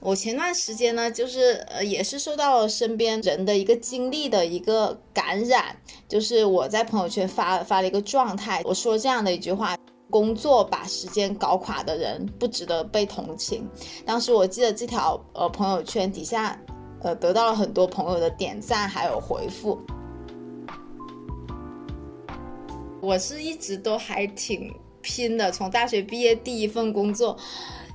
我前段时间呢，就是呃，也是受到了身边人的一个经历的一个感染，就是我在朋友圈发发了一个状态，我说这样的一句话：工作把时间搞垮的人不值得被同情。当时我记得这条呃朋友圈底下，呃，得到了很多朋友的点赞还有回复。我是一直都还挺拼的，从大学毕业第一份工作。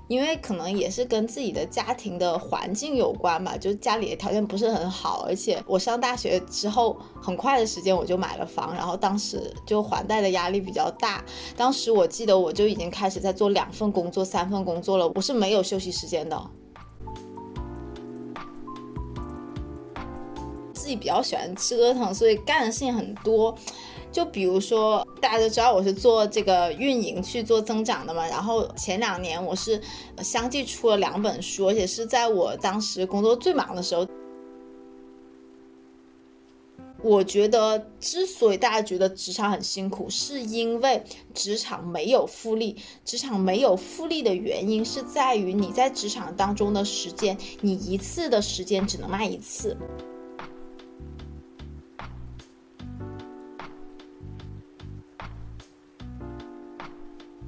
因为可能也是跟自己的家庭的环境有关吧，就家里的条件不是很好，而且我上大学之后很快的时间我就买了房，然后当时就还贷的压力比较大。当时我记得我就已经开始在做两份工作、三份工作了，我是没有休息时间的。自己比较喜欢折腾，所以干的事情很多。就比如说，大家都知道我是做这个运营去做增长的嘛。然后前两年我是相继出了两本书，而且是在我当时工作最忙的时候。我觉得，之所以大家觉得职场很辛苦，是因为职场没有复利。职场没有复利的原因是在于你在职场当中的时间，你一次的时间只能卖一次。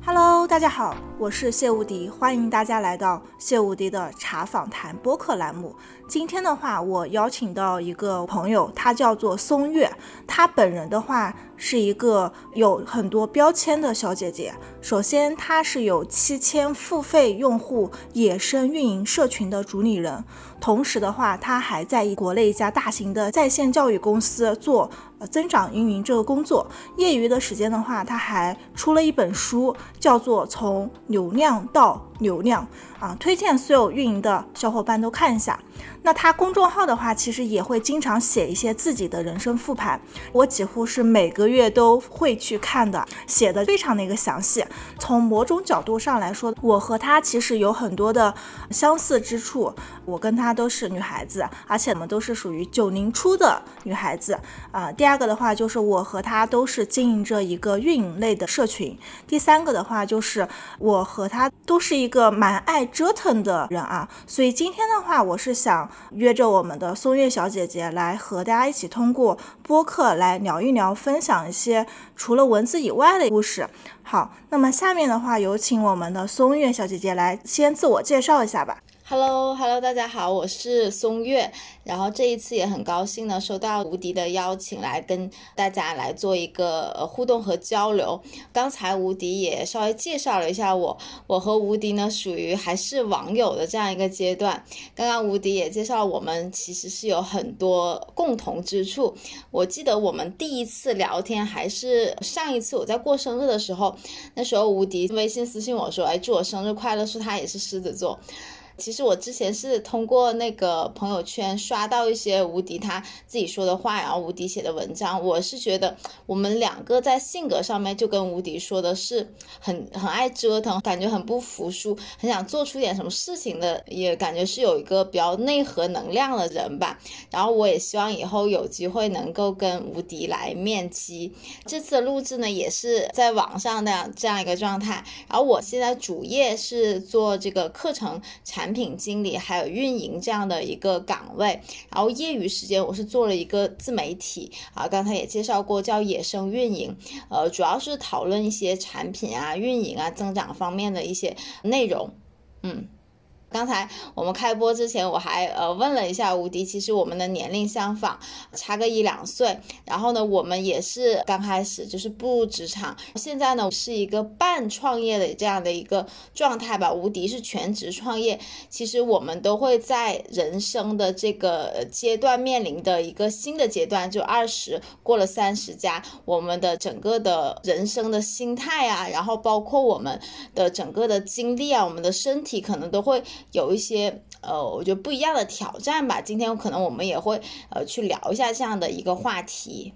Hello，大家好，我是谢无敌，欢迎大家来到谢无敌的茶访谈播客栏目。今天的话，我邀请到一个朋友，他叫做松月，他本人的话。是一个有很多标签的小姐姐。首先，她是有七千付费用户野生运营社群的主理人，同时的话，她还在国内一家大型的在线教育公司做呃增长运营这个工作。业余的时间的话，他还出了一本书，叫做《从流量到流量》啊，推荐所有运营的小伙伴都看一下。那他公众号的话，其实也会经常写一些自己的人生复盘，我几乎是每个月都会去看的，写的非常的一个详细。从某种角度上来说，我和他其实有很多的相似之处。我跟他都是女孩子，而且我们都是属于九零初的女孩子啊。第二个的话，就是我和他都是经营着一个运营类的社群。第三个的话，就是我和他都是一个蛮爱折腾的人啊。所以今天的话，我是想。约着我们的松月小姐姐来和大家一起通过播客来聊一聊，分享一些除了文字以外的故事。好，那么下面的话，有请我们的松月小姐姐来先自我介绍一下吧。Hello，Hello，大家好，我是松月。然后这一次也很高兴呢，收到无敌的邀请，来跟大家来做一个互动和交流。刚才无敌也稍微介绍了一下我，我和无敌呢属于还是网友的这样一个阶段。刚刚无敌也介绍我们其实是有很多共同之处。我记得我们第一次聊天还是上一次我在过生日的时候，那时候无敌微信私信我说，哎，祝我生日快乐，说他也是狮子座。其实我之前是通过那个朋友圈刷到一些无敌他自己说的话，然后无敌写的文章。我是觉得我们两个在性格上面就跟无敌说的是很很爱折腾，感觉很不服输，很想做出点什么事情的，也感觉是有一个比较内核能量的人吧。然后我也希望以后有机会能够跟无敌来面基。这次的录制呢，也是在网上的这样一个状态。然后我现在主业是做这个课程产。产品经理还有运营这样的一个岗位，然后业余时间我是做了一个自媒体啊，刚才也介绍过叫野生运营，呃，主要是讨论一些产品啊、运营啊、增长方面的一些内容，嗯。刚才我们开播之前，我还呃问了一下吴迪，其实我们的年龄相仿，差个一两岁。然后呢，我们也是刚开始就是步入职场，现在呢是一个半创业的这样的一个状态吧。吴迪是全职创业，其实我们都会在人生的这个阶段面临的一个新的阶段，就二十过了三十加，我们的整个的人生的心态啊，然后包括我们的整个的经历啊，我们的身体可能都会。有一些呃，我觉得不一样的挑战吧。今天可能我们也会呃去聊一下这样的一个话题。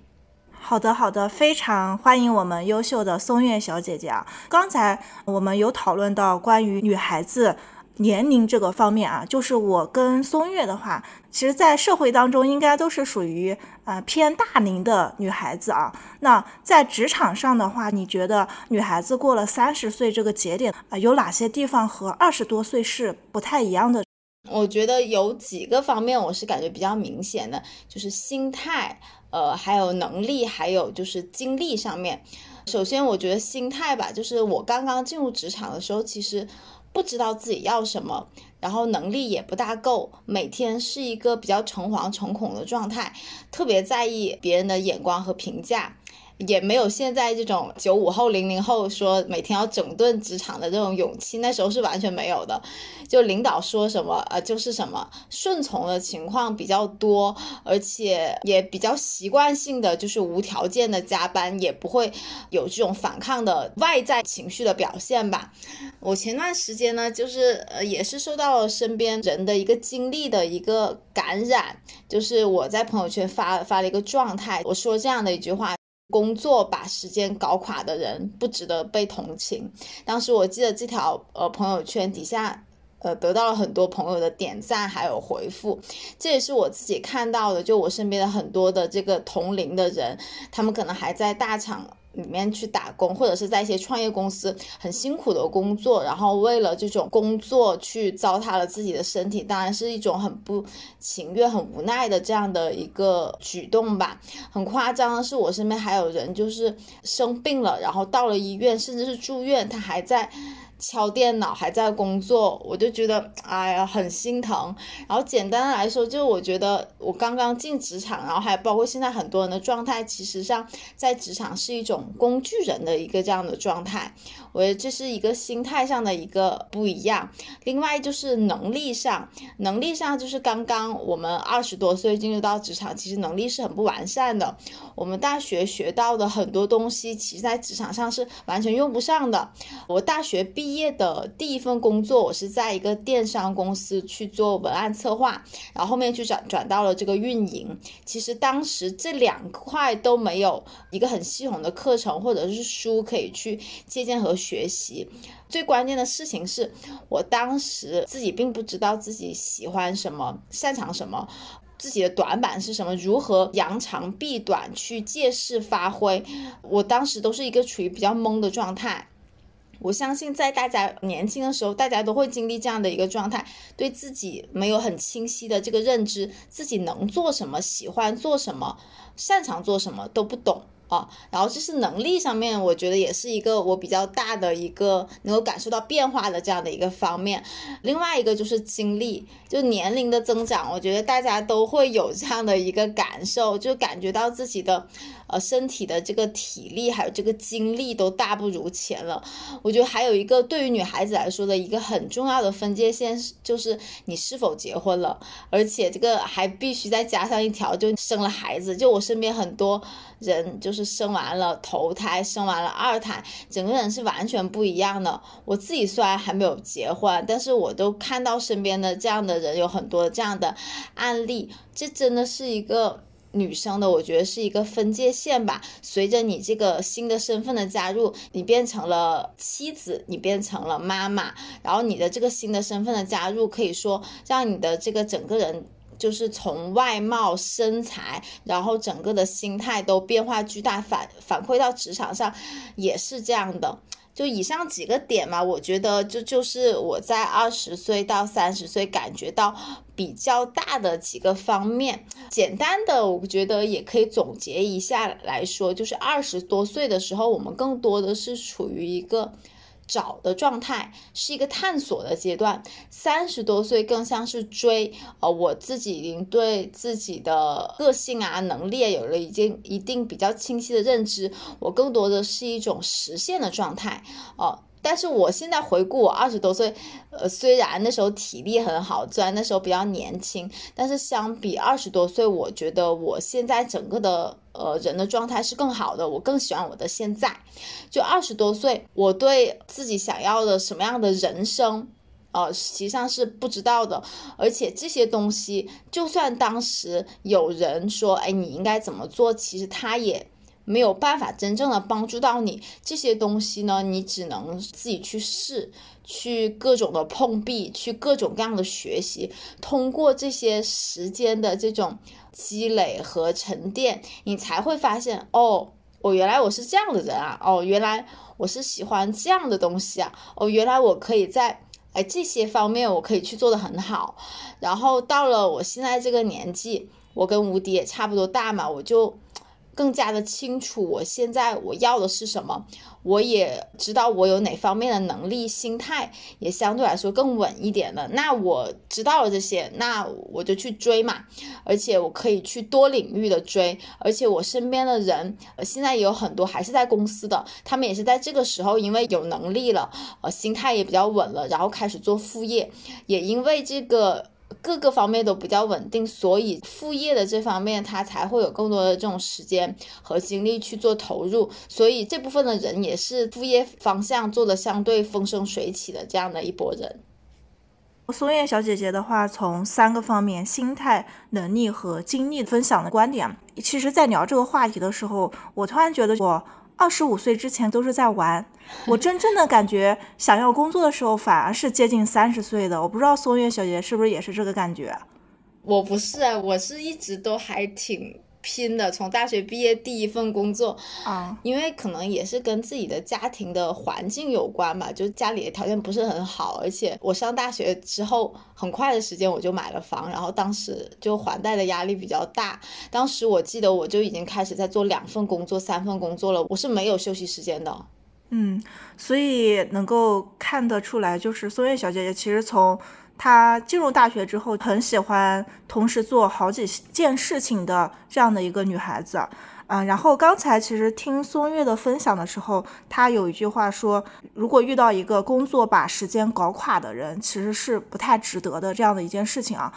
好的，好的，非常欢迎我们优秀的松月小姐姐啊！刚才我们有讨论到关于女孩子。年龄这个方面啊，就是我跟松月的话，其实，在社会当中应该都是属于呃偏大龄的女孩子啊。那在职场上的话，你觉得女孩子过了三十岁这个节点啊，有哪些地方和二十多岁是不太一样的？我觉得有几个方面我是感觉比较明显的，就是心态，呃，还有能力，还有就是精力上面。首先，我觉得心态吧，就是我刚刚进入职场的时候，其实不知道自己要什么，然后能力也不大够，每天是一个比较诚惶诚恐的状态，特别在意别人的眼光和评价。也没有现在这种九五后、零零后说每天要整顿职场的这种勇气，那时候是完全没有的。就领导说什么，呃，就是什么，顺从的情况比较多，而且也比较习惯性的就是无条件的加班，也不会有这种反抗的外在情绪的表现吧。我前段时间呢，就是呃，也是受到了身边人的一个经历的一个感染，就是我在朋友圈发发了一个状态，我说这样的一句话。工作把时间搞垮的人不值得被同情。当时我记得这条呃朋友圈底下，呃得到了很多朋友的点赞还有回复，这也是我自己看到的。就我身边的很多的这个同龄的人，他们可能还在大厂。里面去打工，或者是在一些创业公司很辛苦的工作，然后为了这种工作去糟蹋了自己的身体，当然是一种很不情愿、很无奈的这样的一个举动吧。很夸张的是，我身边还有人就是生病了，然后到了医院，甚至是住院，他还在。敲电脑还在工作，我就觉得哎呀很心疼。然后简单的来说，就我觉得我刚刚进职场，然后还包括现在很多人的状态，其实上在职场是一种工具人的一个这样的状态。我觉得这是一个心态上的一个不一样。另外就是能力上，能力上就是刚刚我们二十多岁进入到职场，其实能力是很不完善的。我们大学学到的很多东西，其实在职场上是完全用不上的。我大学毕毕业的第一份工作，我是在一个电商公司去做文案策划，然后后面去转转到了这个运营。其实当时这两块都没有一个很系统的课程或者是书可以去借鉴和学习。最关键的事情是我当时自己并不知道自己喜欢什么、擅长什么，自己的短板是什么，如何扬长避短去借势发挥。我当时都是一个处于比较懵的状态。我相信，在大家年轻的时候，大家都会经历这样的一个状态，对自己没有很清晰的这个认知，自己能做什么，喜欢做什么，擅长做什么都不懂。啊，然后这是能力上面，我觉得也是一个我比较大的一个能够感受到变化的这样的一个方面。另外一个就是精力，就年龄的增长，我觉得大家都会有这样的一个感受，就感觉到自己的呃身体的这个体力还有这个精力都大不如前了。我觉得还有一个对于女孩子来说的一个很重要的分界线，就是你是否结婚了，而且这个还必须再加上一条，就生了孩子。就我身边很多。人就是生完了头胎，生完了二胎，整个人是完全不一样的。我自己虽然还没有结婚，但是我都看到身边的这样的人有很多这样的案例。这真的是一个女生的，我觉得是一个分界线吧。随着你这个新的身份的加入，你变成了妻子，你变成了妈妈，然后你的这个新的身份的加入，可以说让你的这个整个人。就是从外貌、身材，然后整个的心态都变化巨大，反反馈到职场上也是这样的。就以上几个点嘛，我觉得这就是我在二十岁到三十岁感觉到比较大的几个方面。简单的，我觉得也可以总结一下来说，就是二十多岁的时候，我们更多的是处于一个。找的状态是一个探索的阶段，三十多岁更像是追，呃，我自己已经对自己的个性啊、能力有了已经一定比较清晰的认知，我更多的是一种实现的状态，哦。但是我现在回顾我二十多岁，呃，虽然那时候体力很好，虽然那时候比较年轻，但是相比二十多岁，我觉得我现在整个的呃人的状态是更好的，我更喜欢我的现在。就二十多岁，我对自己想要的什么样的人生，呃，实际上是不知道的。而且这些东西，就算当时有人说，哎，你应该怎么做，其实他也。没有办法真正的帮助到你这些东西呢，你只能自己去试，去各种的碰壁，去各种各样的学习，通过这些时间的这种积累和沉淀，你才会发现，哦，我原来我是这样的人啊，哦，原来我是喜欢这样的东西啊，哦，原来我可以在哎，这些方面我可以去做的很好。然后到了我现在这个年纪，我跟吴迪也差不多大嘛，我就更加的清楚我现在我要的是什么。我也知道我有哪方面的能力，心态也相对来说更稳一点了。那我知道了这些，那我就去追嘛。而且我可以去多领域的追。而且我身边的人，呃，现在也有很多还是在公司的，他们也是在这个时候，因为有能力了，呃，心态也比较稳了，然后开始做副业。也因为这个。各个方面都比较稳定，所以副业的这方面他才会有更多的这种时间和精力去做投入，所以这部分的人也是副业方向做的相对风生水起的这样的一波人。松叶小姐姐的话，从三个方面——心态、能力和精力分享的观点，其实在聊这个话题的时候，我突然觉得我。二十五岁之前都是在玩，我真正的感觉想要工作的时候，反而是接近三十岁的。我不知道松月小姐是不是也是这个感觉？我不是啊，我是一直都还挺。拼的，从大学毕业第一份工作啊，因为可能也是跟自己的家庭的环境有关吧，就家里的条件不是很好，而且我上大学之后很快的时间我就买了房，然后当时就还贷的压力比较大，当时我记得我就已经开始在做两份工作、三份工作了，我是没有休息时间的。嗯，所以能够看得出来，就是松月小姐姐其实从。她进入大学之后，很喜欢同时做好几件事情的这样的一个女孩子，嗯，然后刚才其实听松月的分享的时候，她有一句话说，如果遇到一个工作把时间搞垮的人，其实是不太值得的这样的一件事情啊。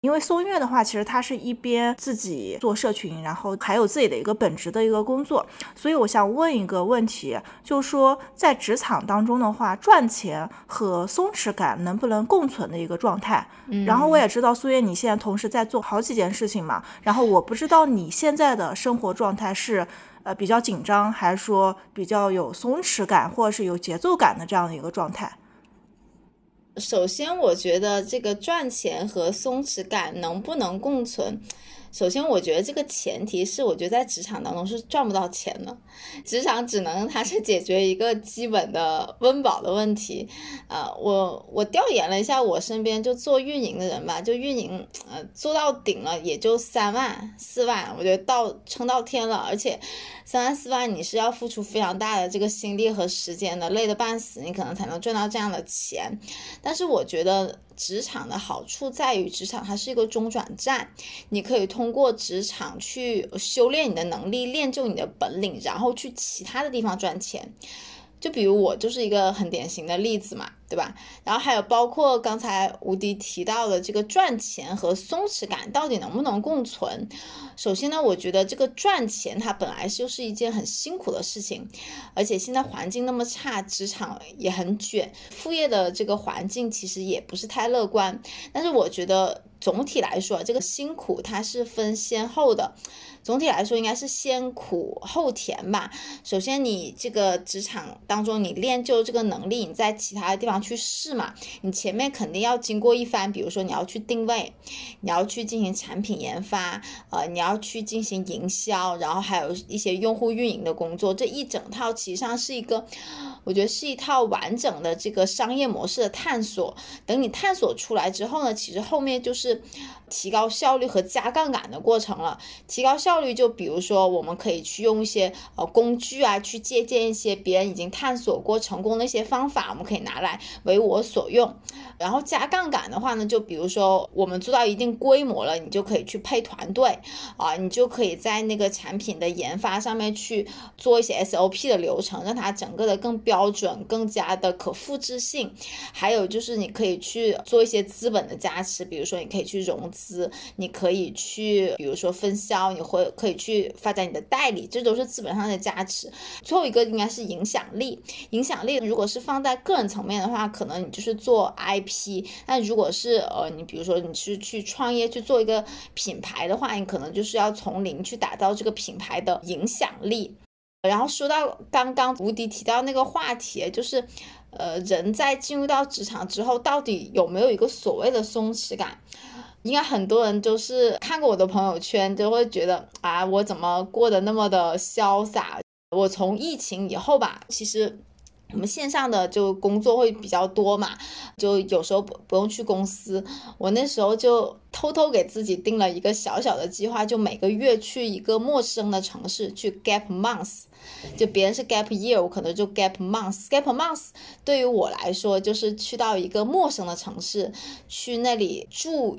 因为松月的话，其实他是一边自己做社群，然后还有自己的一个本职的一个工作，所以我想问一个问题，就是说在职场当中的话，赚钱和松弛感能不能共存的一个状态？嗯，然后我也知道苏月你现在同时在做好几件事情嘛，然后我不知道你现在的生活状态是呃比较紧张，还是说比较有松弛感，或者是有节奏感的这样的一个状态？首先，我觉得这个赚钱和松弛感能不能共存？首先，我觉得这个前提是，我觉得在职场当中是赚不到钱的，职场只能它是解决一个基本的温饱的问题。呃，我我调研了一下我身边就做运营的人吧，就运营，呃，做到顶了也就三万四万，我觉得到撑到天了，而且三万四万你是要付出非常大的这个心力和时间的，累得半死，你可能才能赚到这样的钱。但是我觉得。职场的好处在于，职场它是一个中转站，你可以通过职场去修炼你的能力，练就你的本领，然后去其他的地方赚钱。就比如我就是一个很典型的例子嘛，对吧？然后还有包括刚才吴迪提到的这个赚钱和松弛感到底能不能共存？首先呢，我觉得这个赚钱它本来就是一件很辛苦的事情，而且现在环境那么差，职场也很卷，副业的这个环境其实也不是太乐观。但是我觉得总体来说，这个辛苦它是分先后的。总体来说，应该是先苦后甜吧。首先，你这个职场当中，你练就这个能力，你在其他的地方去试嘛。你前面肯定要经过一番，比如说你要去定位，你要去进行产品研发，呃，你要去进行营销，然后还有一些用户运营的工作。这一整套其实上是一个，我觉得是一套完整的这个商业模式的探索。等你探索出来之后呢，其实后面就是提高效率和加杠杆的过程了。提高效率就比如说，我们可以去用一些呃工具啊，去借鉴一些别人已经探索过成功的一些方法，我们可以拿来为我所用。然后加杠杆的话呢，就比如说我们做到一定规模了，你就可以去配团队啊，你就可以在那个产品的研发上面去做一些 SOP 的流程，让它整个的更标准、更加的可复制性。还有就是你可以去做一些资本的加持，比如说你可以去融资，你可以去比如说分销，你会可以去发展你的代理，这都是资本上的加持。最后一个应该是影响力，影响力如果是放在个人层面的话，可能你就是做 IP。那如果是呃，你比如说你是去创业去做一个品牌的话，你可能就是要从零去打造这个品牌的影响力。然后说到刚刚无敌提到那个话题，就是呃，人在进入到职场之后，到底有没有一个所谓的松弛感？应该很多人都是看过我的朋友圈，都会觉得啊，我怎么过得那么的潇洒？我从疫情以后吧，其实。我们线上的就工作会比较多嘛，就有时候不不用去公司。我那时候就偷偷给自己定了一个小小的计划，就每个月去一个陌生的城市去 gap month，。就别人是 gap year，我可能就 gap month。gap month 对于我来说，就是去到一个陌生的城市，去那里住。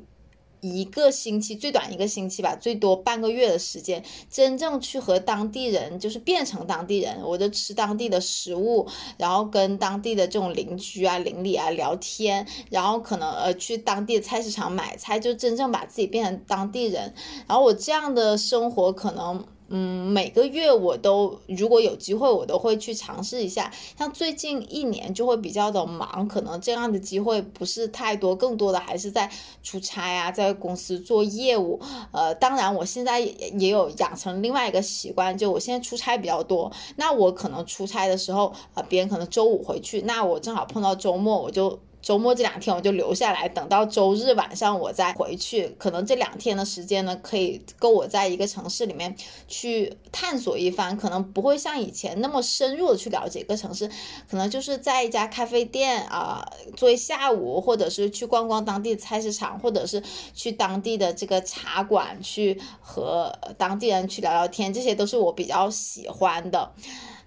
一个星期最短一个星期吧，最多半个月的时间，真正去和当地人，就是变成当地人，我就吃当地的食物，然后跟当地的这种邻居啊、邻里啊聊天，然后可能呃去当地的菜市场买菜，就真正把自己变成当地人。然后我这样的生活可能。嗯，每个月我都如果有机会，我都会去尝试一下。像最近一年就会比较的忙，可能这样的机会不是太多，更多的还是在出差啊，在公司做业务。呃，当然我现在也有养成另外一个习惯，就我现在出差比较多，那我可能出差的时候，呃，别人可能周五回去，那我正好碰到周末，我就。周末这两天我就留下来，等到周日晚上我再回去。可能这两天的时间呢，可以够我在一个城市里面去探索一番。可能不会像以前那么深入的去了解一个城市，可能就是在一家咖啡店啊坐一下午，或者是去逛逛当地的菜市场，或者是去当地的这个茶馆去和当地人去聊聊天，这些都是我比较喜欢的。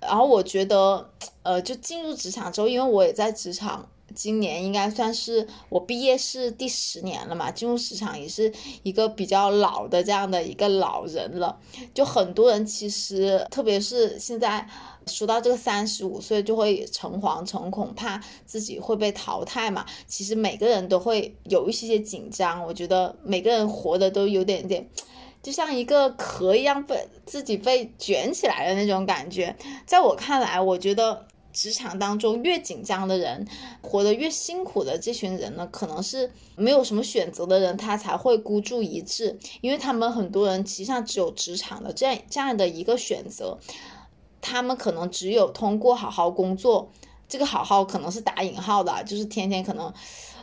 然后我觉得，呃，就进入职场之后，因为我也在职场。今年应该算是我毕业是第十年了嘛，进入职场也是一个比较老的这样的一个老人了。就很多人其实，特别是现在说到这个三十五岁就会诚惶诚恐，怕自己会被淘汰嘛。其实每个人都会有一些些紧张。我觉得每个人活的都有点点，就像一个壳一样被自己被卷起来的那种感觉。在我看来，我觉得。职场当中越紧张的人，活得越辛苦的这群人呢，可能是没有什么选择的人，他才会孤注一掷，因为他们很多人其实上只有职场的这样这样的一个选择，他们可能只有通过好好工作，这个好好可能是打引号的，就是天天可能。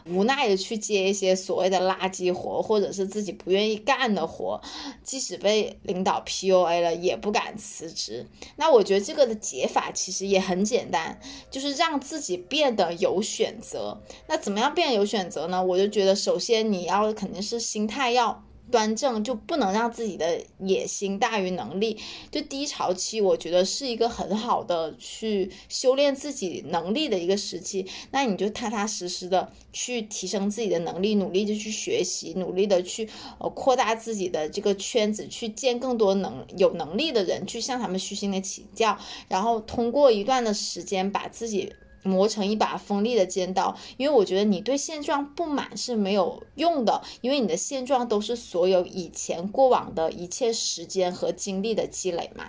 无奈的去接一些所谓的垃圾活，或者是自己不愿意干的活，即使被领导 PUA 了，也不敢辞职。那我觉得这个的解法其实也很简单，就是让自己变得有选择。那怎么样变得有选择呢？我就觉得，首先你要肯定是心态要。端正就不能让自己的野心大于能力。就低潮期，我觉得是一个很好的去修炼自己能力的一个时期。那你就踏踏实实的去提升自己的能力，努力的去学习，努力的去呃扩大自己的这个圈子，去见更多能有能力的人，去向他们虚心的请教，然后通过一段的时间把自己。磨成一把锋利的尖刀，因为我觉得你对现状不满是没有用的，因为你的现状都是所有以前过往的一切时间和精力的积累嘛。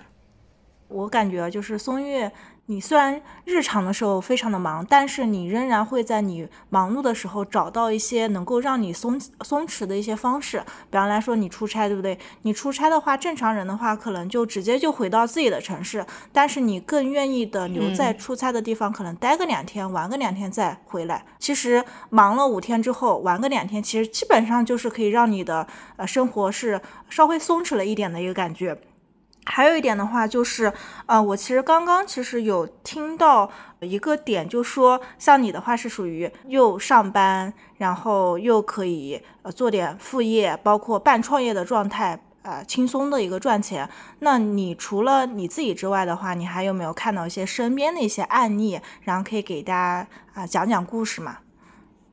我感觉就是松月。你虽然日常的时候非常的忙，但是你仍然会在你忙碌的时候找到一些能够让你松松弛的一些方式。比方来说，你出差，对不对？你出差的话，正常人的话可能就直接就回到自己的城市，但是你更愿意的留在出差的地方，可能待个两天，玩个两天再回来。其实忙了五天之后，玩个两天，其实基本上就是可以让你的呃生活是稍微松弛了一点的一个感觉。还有一点的话，就是，呃，我其实刚刚其实有听到一个点，就说像你的话是属于又上班，然后又可以呃做点副业，包括半创业的状态，呃，轻松的一个赚钱。那你除了你自己之外的话，你还有没有看到一些身边的一些案例，然后可以给大家啊讲讲故事嘛？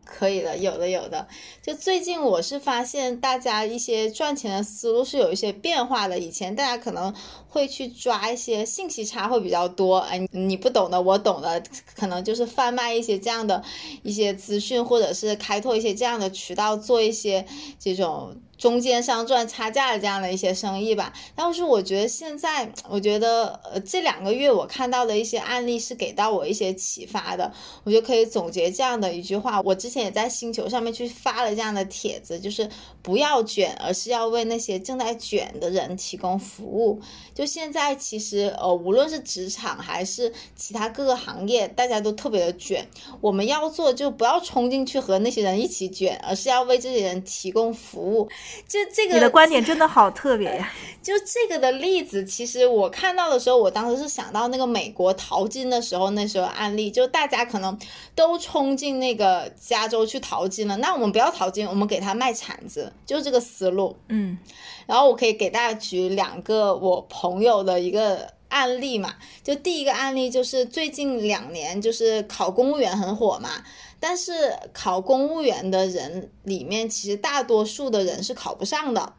可以的，有的有的。就最近我是发现大家一些赚钱的思路是有一些变化的。以前大家可能会去抓一些信息差会比较多，哎，你不懂的我懂的，可能就是贩卖一些这样的一些资讯，或者是开拓一些这样的渠道，做一些这种。中间商赚差价的这样的一些生意吧，但是我觉得现在，我觉得呃这两个月我看到的一些案例是给到我一些启发的，我就可以总结这样的一句话。我之前也在星球上面去发了这样的帖子，就是不要卷，而是要为那些正在卷的人提供服务。就现在其实呃无论是职场还是其他各个行业，大家都特别的卷，我们要做就不要冲进去和那些人一起卷，而是要为这些人提供服务。就这个你的观点真的好特别呀！就这个的例子，其实我看到的时候，我当时是想到那个美国淘金的时候，那时候案例，就大家可能都冲进那个加州去淘金了，那我们不要淘金，我们给他卖铲子，就这个思路。嗯，然后我可以给大家举两个我朋友的一个案例嘛，就第一个案例就是最近两年就是考公务员很火嘛。但是考公务员的人里面，其实大多数的人是考不上的。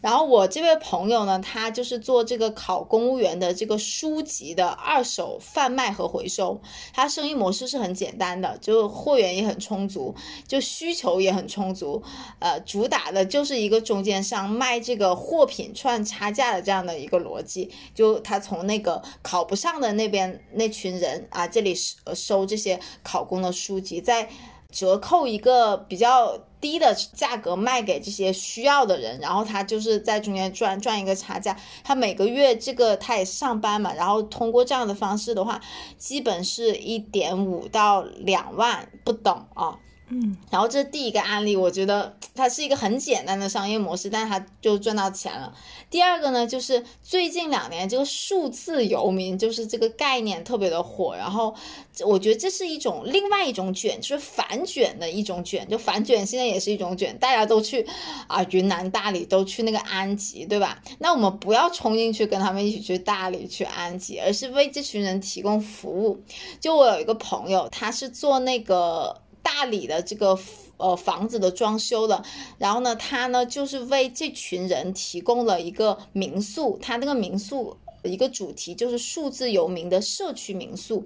然后我这位朋友呢，他就是做这个考公务员的这个书籍的二手贩卖和回收。他生意模式是很简单的，就货源也很充足，就需求也很充足。呃，主打的就是一个中间商卖这个货品赚差价的这样的一个逻辑。就他从那个考不上的那边那群人啊，这里收这些考公的书籍，在折扣一个比较。低的价格卖给这些需要的人，然后他就是在中间赚赚一个差价。他每个月这个他也上班嘛，然后通过这样的方式的话，基本是一点五到两万不等啊。嗯，然后这是第一个案例，我觉得它是一个很简单的商业模式，但是他就赚到钱了。第二个呢，就是最近两年这个数字游民就是这个概念特别的火，然后我觉得这是一种另外一种卷，就是反卷的一种卷，就反卷现在也是一种卷，大家都去啊云南大理都去那个安吉，对吧？那我们不要冲进去跟他们一起去大理去安吉，而是为这群人提供服务。就我有一个朋友，他是做那个。大理的这个呃房子的装修的，然后呢，他呢就是为这群人提供了一个民宿，他那个民宿。一个主题就是数字游民的社区民宿。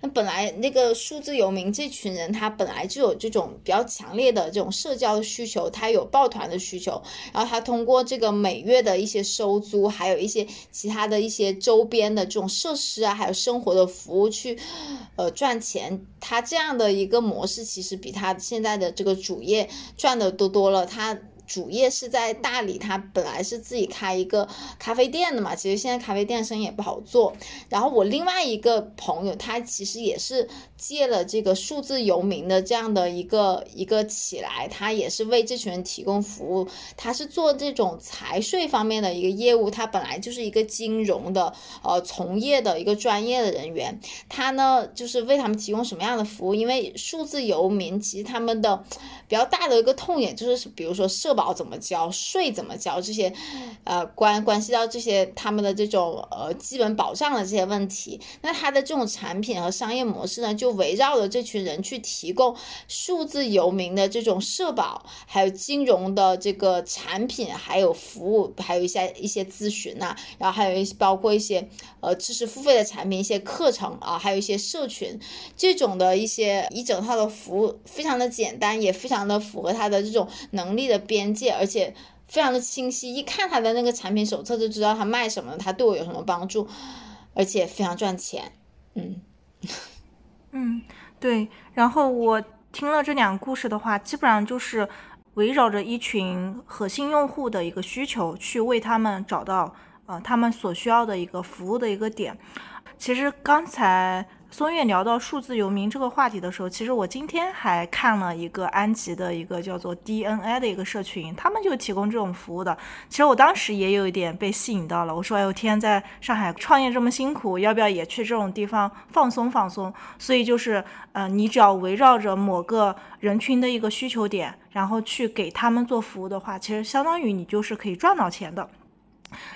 那本来那个数字游民这群人，他本来就有这种比较强烈的这种社交需求，他有抱团的需求，然后他通过这个每月的一些收租，还有一些其他的一些周边的这种设施啊，还有生活的服务去，呃赚钱。他这样的一个模式，其实比他现在的这个主业赚的多多了。他。主业是在大理，他本来是自己开一个咖啡店的嘛，其实现在咖啡店生意也不好做。然后我另外一个朋友，他其实也是借了这个数字游民的这样的一个一个起来，他也是为这群人提供服务。他是做这种财税方面的一个业务，他本来就是一个金融的呃从业的一个专业的人员。他呢就是为他们提供什么样的服务？因为数字游民其实他们的比较大的一个痛点就是，比如说社保怎么交税怎么交这些，呃关关系到这些他们的这种呃基本保障的这些问题，那他的这种产品和商业模式呢，就围绕着这群人去提供数字游民的这种社保，还有金融的这个产品，还有服务，还有一些一些咨询呐，然后还有一些包括一些呃知识付费的产品，一些课程啊，还有一些社群这种的一些一整套的服务，非常的简单，也非常的符合他的这种能力的边。边界，而且非常的清晰，一看他的那个产品手册就知道他卖什么，他对我有什么帮助，而且非常赚钱。嗯嗯，对。然后我听了这两个故事的话，基本上就是围绕着一群核心用户的一个需求，去为他们找到呃他们所需要的一个服务的一个点。其实刚才。松月聊到数字游民这个话题的时候，其实我今天还看了一个安吉的一个叫做 DNA 的一个社群，他们就提供这种服务的。其实我当时也有一点被吸引到了，我说：“哎呦天，在上海创业这么辛苦，要不要也去这种地方放松放松？”所以就是，呃，你只要围绕着某个人群的一个需求点，然后去给他们做服务的话，其实相当于你就是可以赚到钱的。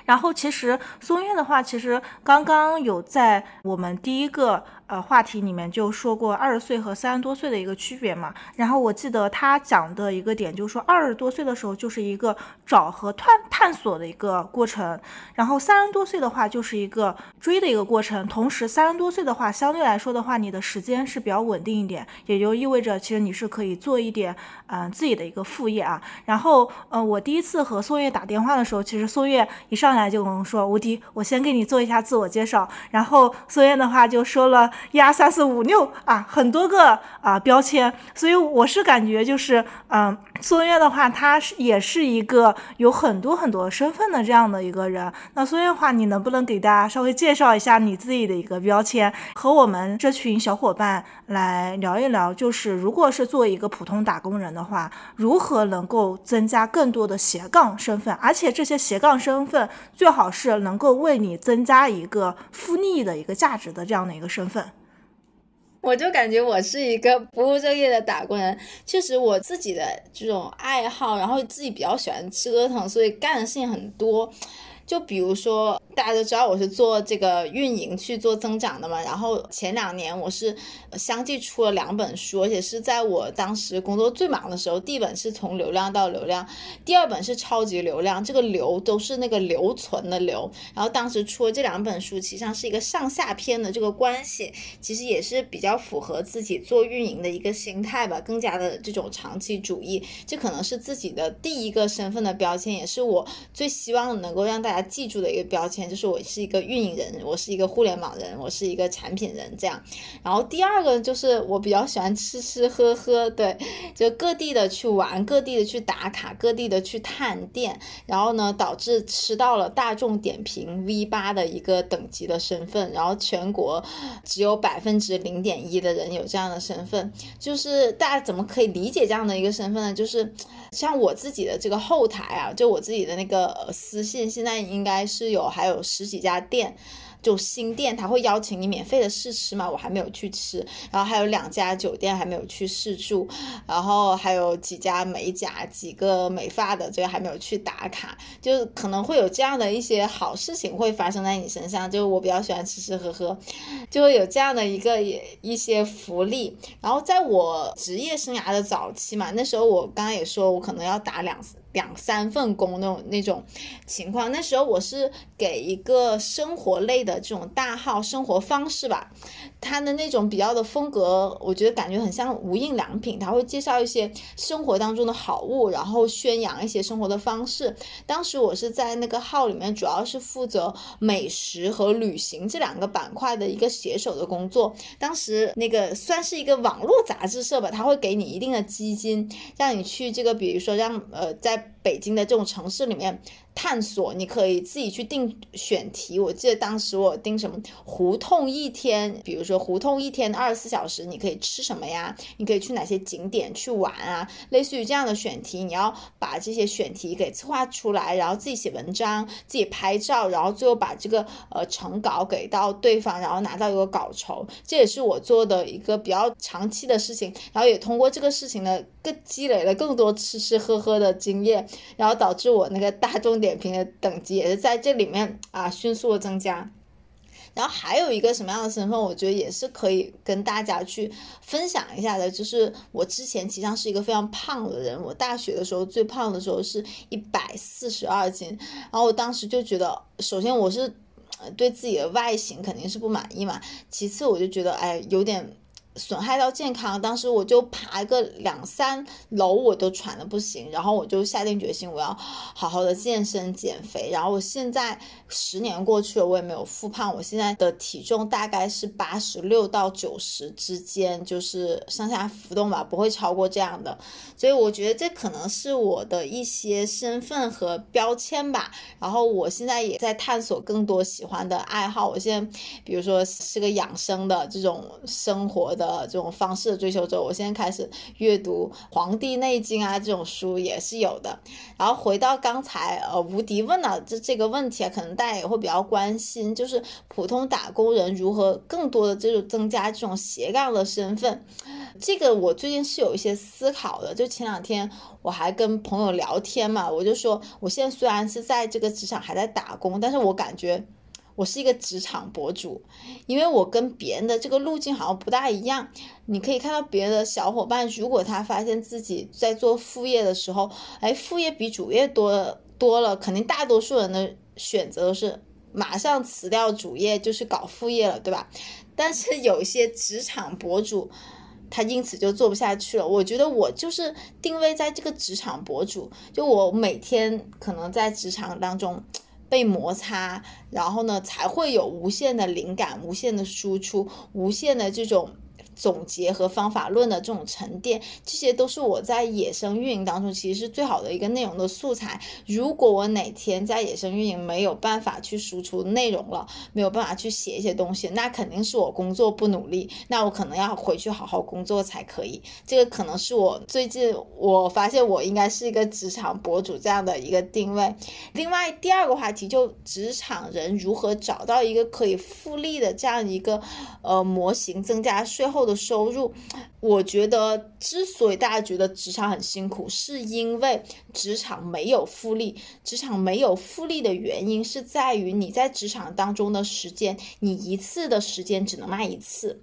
然后其实松月的话，其实刚刚有在我们第一个。呃，话题里面就说过二十岁和三十多岁的一个区别嘛。然后我记得他讲的一个点就是说，二十多岁的时候就是一个找和探探索的一个过程，然后三十多岁的话就是一个追的一个过程。同时，三十多岁的话相对来说的话，你的时间是比较稳定一点，也就意味着其实你是可以做一点嗯自己的一个副业啊。然后呃，我第一次和宋月打电话的时候，其实宋月一上来就跟我说：“吴迪，我先给你做一下自我介绍。”然后宋月的话就说了。一二三四五六啊，很多个啊标签，所以我是感觉就是，嗯，孙悦的话，他是也是一个有很多很多身份的这样的一个人。那孙悦的话，你能不能给大家稍微介绍一下你自己的一个标签，和我们这群小伙伴来聊一聊，就是如果是做一个普通打工人的话，如何能够增加更多的斜杠身份，而且这些斜杠身份最好是能够为你增加一个复利的一个价值的这样的一个身份。我就感觉我是一个不务正业的打工人，确实我自己的这种爱好，然后自己比较喜欢折腾，所以干的事情很多。就比如说，大家都知道我是做这个运营去做增长的嘛。然后前两年我是相继出了两本书，而且是在我当时工作最忙的时候。第一本是从流量到流量，第二本是超级流量。这个流都是那个留存的流。然后当时出了这两本书，其实上是一个上下篇的这个关系，其实也是比较符合自己做运营的一个心态吧，更加的这种长期主义。这可能是自己的第一个身份的标签，也是我最希望能够让大家。记住的一个标签就是我是一个运营人，我是一个互联网人，我是一个产品人这样。然后第二个就是我比较喜欢吃吃喝喝，对，就各地的去玩，各地的去打卡，各地的去探店，然后呢导致吃到了大众点评 V 八的一个等级的身份，然后全国只有百分之零点一的人有这样的身份，就是大家怎么可以理解这样的一个身份呢？就是像我自己的这个后台啊，就我自己的那个私信，现在。应该是有还有有十几家店。就新店他会邀请你免费的试吃嘛，我还没有去吃。然后还有两家酒店还没有去试住，然后还有几家美甲、几个美发的，这个还没有去打卡。就是可能会有这样的一些好事情会发生在你身上。就我比较喜欢吃吃喝喝，就会有这样的一个一些福利。然后在我职业生涯的早期嘛，那时候我刚刚也说，我可能要打两两三份工那种那种情况。那时候我是给一个生活类。的这种大号生活方式吧，他的那种比较的风格，我觉得感觉很像无印良品，他会介绍一些生活当中的好物，然后宣扬一些生活的方式。当时我是在那个号里面，主要是负责美食和旅行这两个板块的一个携手的工作。当时那个算是一个网络杂志社吧，他会给你一定的基金，让你去这个，比如说让呃在北京的这种城市里面。探索，你可以自己去定选题。我记得当时我定什么胡同一天，比如说胡同一天二十四小时，你可以吃什么呀？你可以去哪些景点去玩啊？类似于这样的选题，你要把这些选题给策划出来，然后自己写文章，自己拍照，然后最后把这个呃成稿给到对方，然后拿到一个稿酬。这也是我做的一个比较长期的事情，然后也通过这个事情呢，更积累了更多吃吃喝喝的经验，然后导致我那个大众点。点评的等级也是在这里面啊迅速的增加，然后还有一个什么样的身份，我觉得也是可以跟大家去分享一下的，就是我之前其实上是一个非常胖的人，我大学的时候最胖的时候是一百四十二斤，然后我当时就觉得，首先我是对自己的外形肯定是不满意嘛，其次我就觉得哎有点。损害到健康，当时我就爬个两三楼，我都喘的不行，然后我就下定决心，我要好好的健身减肥。然后我现在十年过去了，我也没有复胖，我现在的体重大概是八十六到九十之间，就是上下浮动吧，不会超过这样的。所以我觉得这可能是我的一些身份和标签吧。然后我现在也在探索更多喜欢的爱好。我现在比如说是个养生的这种生活的。呃，这种方式的追求者，我现在开始阅读《黄帝内经》啊，这种书也是有的。然后回到刚才，呃，吴迪问了这这个问题啊，可能大家也会比较关心，就是普通打工人如何更多的这种增加这种斜杠的身份。这个我最近是有一些思考的。就前两天我还跟朋友聊天嘛，我就说，我现在虽然是在这个职场还在打工，但是我感觉。我是一个职场博主，因为我跟别人的这个路径好像不大一样。你可以看到别的小伙伴，如果他发现自己在做副业的时候，哎，副业比主业多多了，肯定大多数人的选择是马上辞掉主业，就是搞副业了，对吧？但是有一些职场博主，他因此就做不下去了。我觉得我就是定位在这个职场博主，就我每天可能在职场当中。被摩擦，然后呢，才会有无限的灵感、无限的输出、无限的这种总结和方法论的这种沉淀，这些都是我在野生运营当中其实是最好的一个内容的素材。如果我哪天在野生运营没有办法去输出内容了，没有办法去写一些东西，那肯定是我工作不努力，那我可能要回去好好工作才可以。这个可能是我最近我发现我应该是一个职场博主这样的一个定位。另外第二个话题就职场人如何找到一个可以复利的这样一个呃模型，增加税后。的收入，我觉得之所以大家觉得职场很辛苦，是因为职场没有复利。职场没有复利的原因是在于你在职场当中的时间，你一次的时间只能卖一次。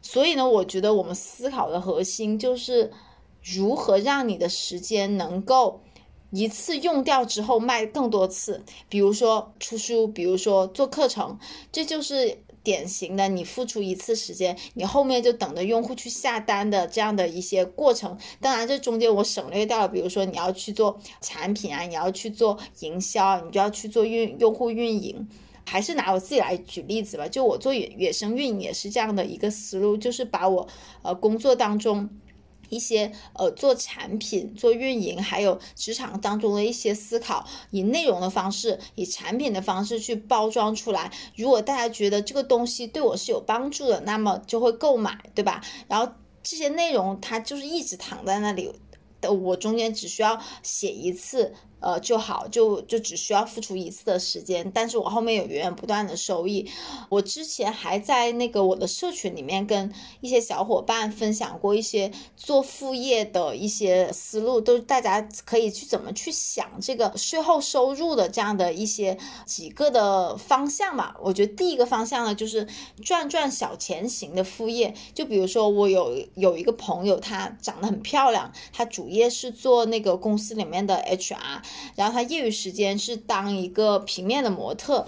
所以呢，我觉得我们思考的核心就是如何让你的时间能够一次用掉之后卖更多次。比如说出书，比如说做课程，这就是。典型的，你付出一次时间，你后面就等着用户去下单的这样的一些过程。当然，这中间我省略掉了，比如说你要去做产品啊，你要去做营销，你就要去做运用户运营。还是拿我自己来举例子吧，就我做野野生运营也是这样的一个思路，就是把我呃工作当中。一些呃做产品、做运营，还有职场当中的一些思考，以内容的方式、以产品的方式去包装出来。如果大家觉得这个东西对我是有帮助的，那么就会购买，对吧？然后这些内容它就是一直躺在那里的，我中间只需要写一次。呃就好，就就只需要付出一次的时间，但是我后面有源源不断的收益。我之前还在那个我的社群里面跟一些小伙伴分享过一些做副业的一些思路，都大家可以去怎么去想这个税后收入的这样的一些几个的方向吧。我觉得第一个方向呢，就是赚赚小钱型的副业。就比如说我有有一个朋友，她长得很漂亮，她主业是做那个公司里面的 HR。然后他业余时间是当一个平面的模特。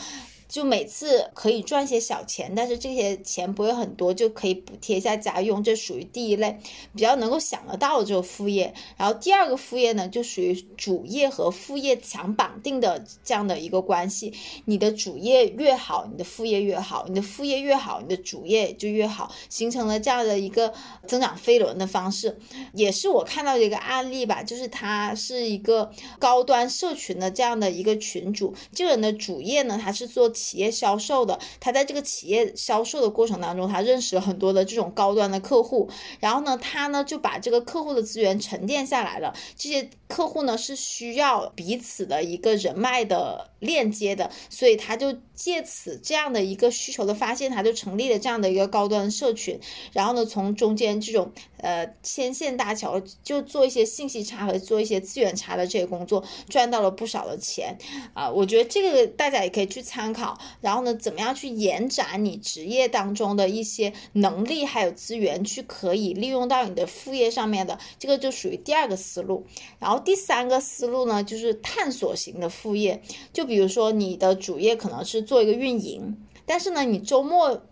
就每次可以赚些小钱，但是这些钱不会很多，就可以补贴一下家用，这属于第一类比较能够想得到的这个副业。然后第二个副业呢，就属于主业和副业强绑定的这样的一个关系。你的主业越好，你的副业越好；你的副业越好，你的主业就越好，形成了这样的一个增长飞轮的方式。也是我看到的一个案例吧，就是他是一个高端社群的这样的一个群主，这个人的主业呢，他是做。企业销售的，他在这个企业销售的过程当中，他认识了很多的这种高端的客户，然后呢，他呢就把这个客户的资源沉淀下来了。这些客户呢是需要彼此的一个人脉的链接的，所以他就借此这样的一个需求的发现，他就成立了这样的一个高端社群，然后呢，从中间这种呃牵线搭桥，就做一些信息差和做一些资源差的这些工作，赚到了不少的钱啊！我觉得这个大家也可以去参考。然后呢，怎么样去延展你职业当中的一些能力还有资源，去可以利用到你的副业上面的，这个就属于第二个思路。然后第三个思路呢，就是探索型的副业，就比如说你的主业可能是做一个运营，但是呢，你周末。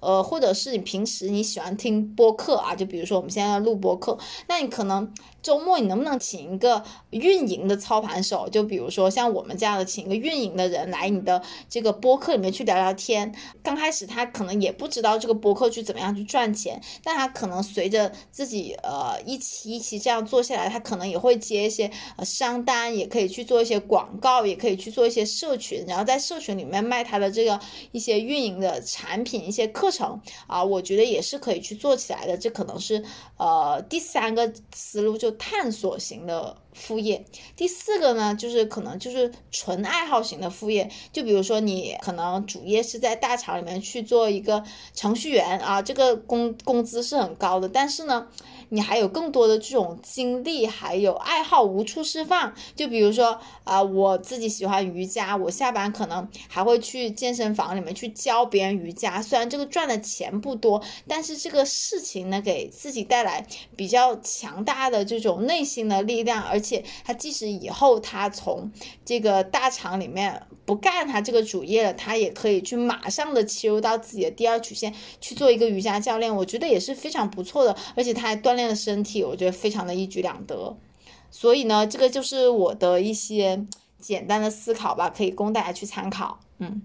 呃，或者是你平时你喜欢听播客啊，就比如说我们现在录播客，那你可能周末你能不能请一个运营的操盘手？就比如说像我们这样的，请一个运营的人来你的这个播客里面去聊聊天。刚开始他可能也不知道这个播客去怎么样去赚钱，但他可能随着自己呃一期一期这样做下来，他可能也会接一些呃商单，也可以去做一些广告，也可以去做一些社群，然后在社群里面卖他的这个一些运营的产品，一些课。程啊，我觉得也是可以去做起来的。这可能是呃第三个思路，就探索型的副业。第四个呢，就是可能就是纯爱好型的副业。就比如说你可能主业是在大厂里面去做一个程序员啊，这个工工资是很高的，但是呢。你还有更多的这种精力，还有爱好无处释放。就比如说啊，我自己喜欢瑜伽，我下班可能还会去健身房里面去教别人瑜伽。虽然这个赚的钱不多，但是这个事情呢，给自己带来比较强大的这种内心的力量。而且他即使以后他从这个大厂里面不干他这个主业了，他也可以去马上的切入到自己的第二曲线去做一个瑜伽教练。我觉得也是非常不错的，而且他还锻炼。的身体，我觉得非常的一举两得，所以呢，这个就是我的一些简单的思考吧，可以供大家去参考。嗯，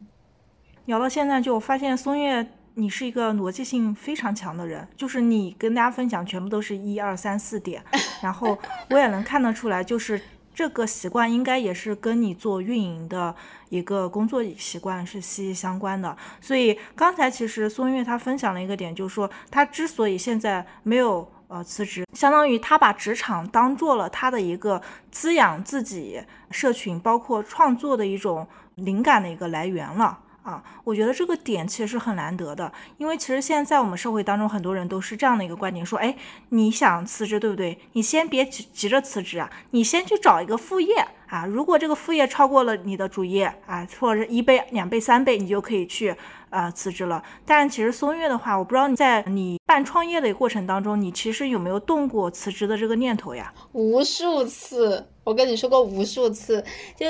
聊到现在，就发现松月你是一个逻辑性非常强的人，就是你跟大家分享全部都是一二三四点，然后我也能看得出来，就是这个习惯应该也是跟你做运营的一个工作习惯是息息相关的。所以刚才其实松月他分享了一个点，就是说他之所以现在没有呃辞职，相当于他把职场当做了他的一个滋养自己社群，包括创作的一种灵感的一个来源了。啊，我觉得这个点其实是很难得的，因为其实现在在我们社会当中，很多人都是这样的一个观点，说，哎，你想辞职，对不对？你先别急急着辞职啊，你先去找一个副业啊，如果这个副业超过了你的主业啊，或者是一倍、两倍、三倍，你就可以去。啊，辞职了。但其实松月的话，我不知道你在你办创业的过程当中，你其实有没有动过辞职的这个念头呀？无数次，我跟你说过无数次。就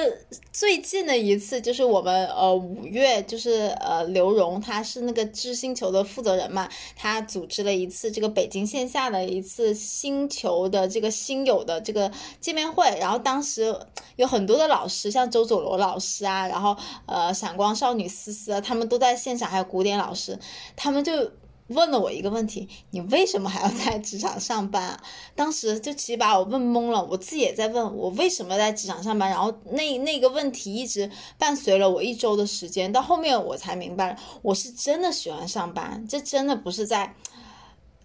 最近的一次，就是我们呃五月，就是呃刘荣他是那个知星球的负责人嘛，他组织了一次这个北京线下的一次星球的这个新友的这个见面会。然后当时有很多的老师，像周佐罗老师啊，然后呃闪光少女思思啊，他们都在。现场还有古典老师，他们就问了我一个问题：你为什么还要在职场上班？当时就其实把我问懵了，我自己也在问我为什么在职场上班。然后那那个问题一直伴随了我一周的时间，到后面我才明白，我是真的喜欢上班，这真的不是在。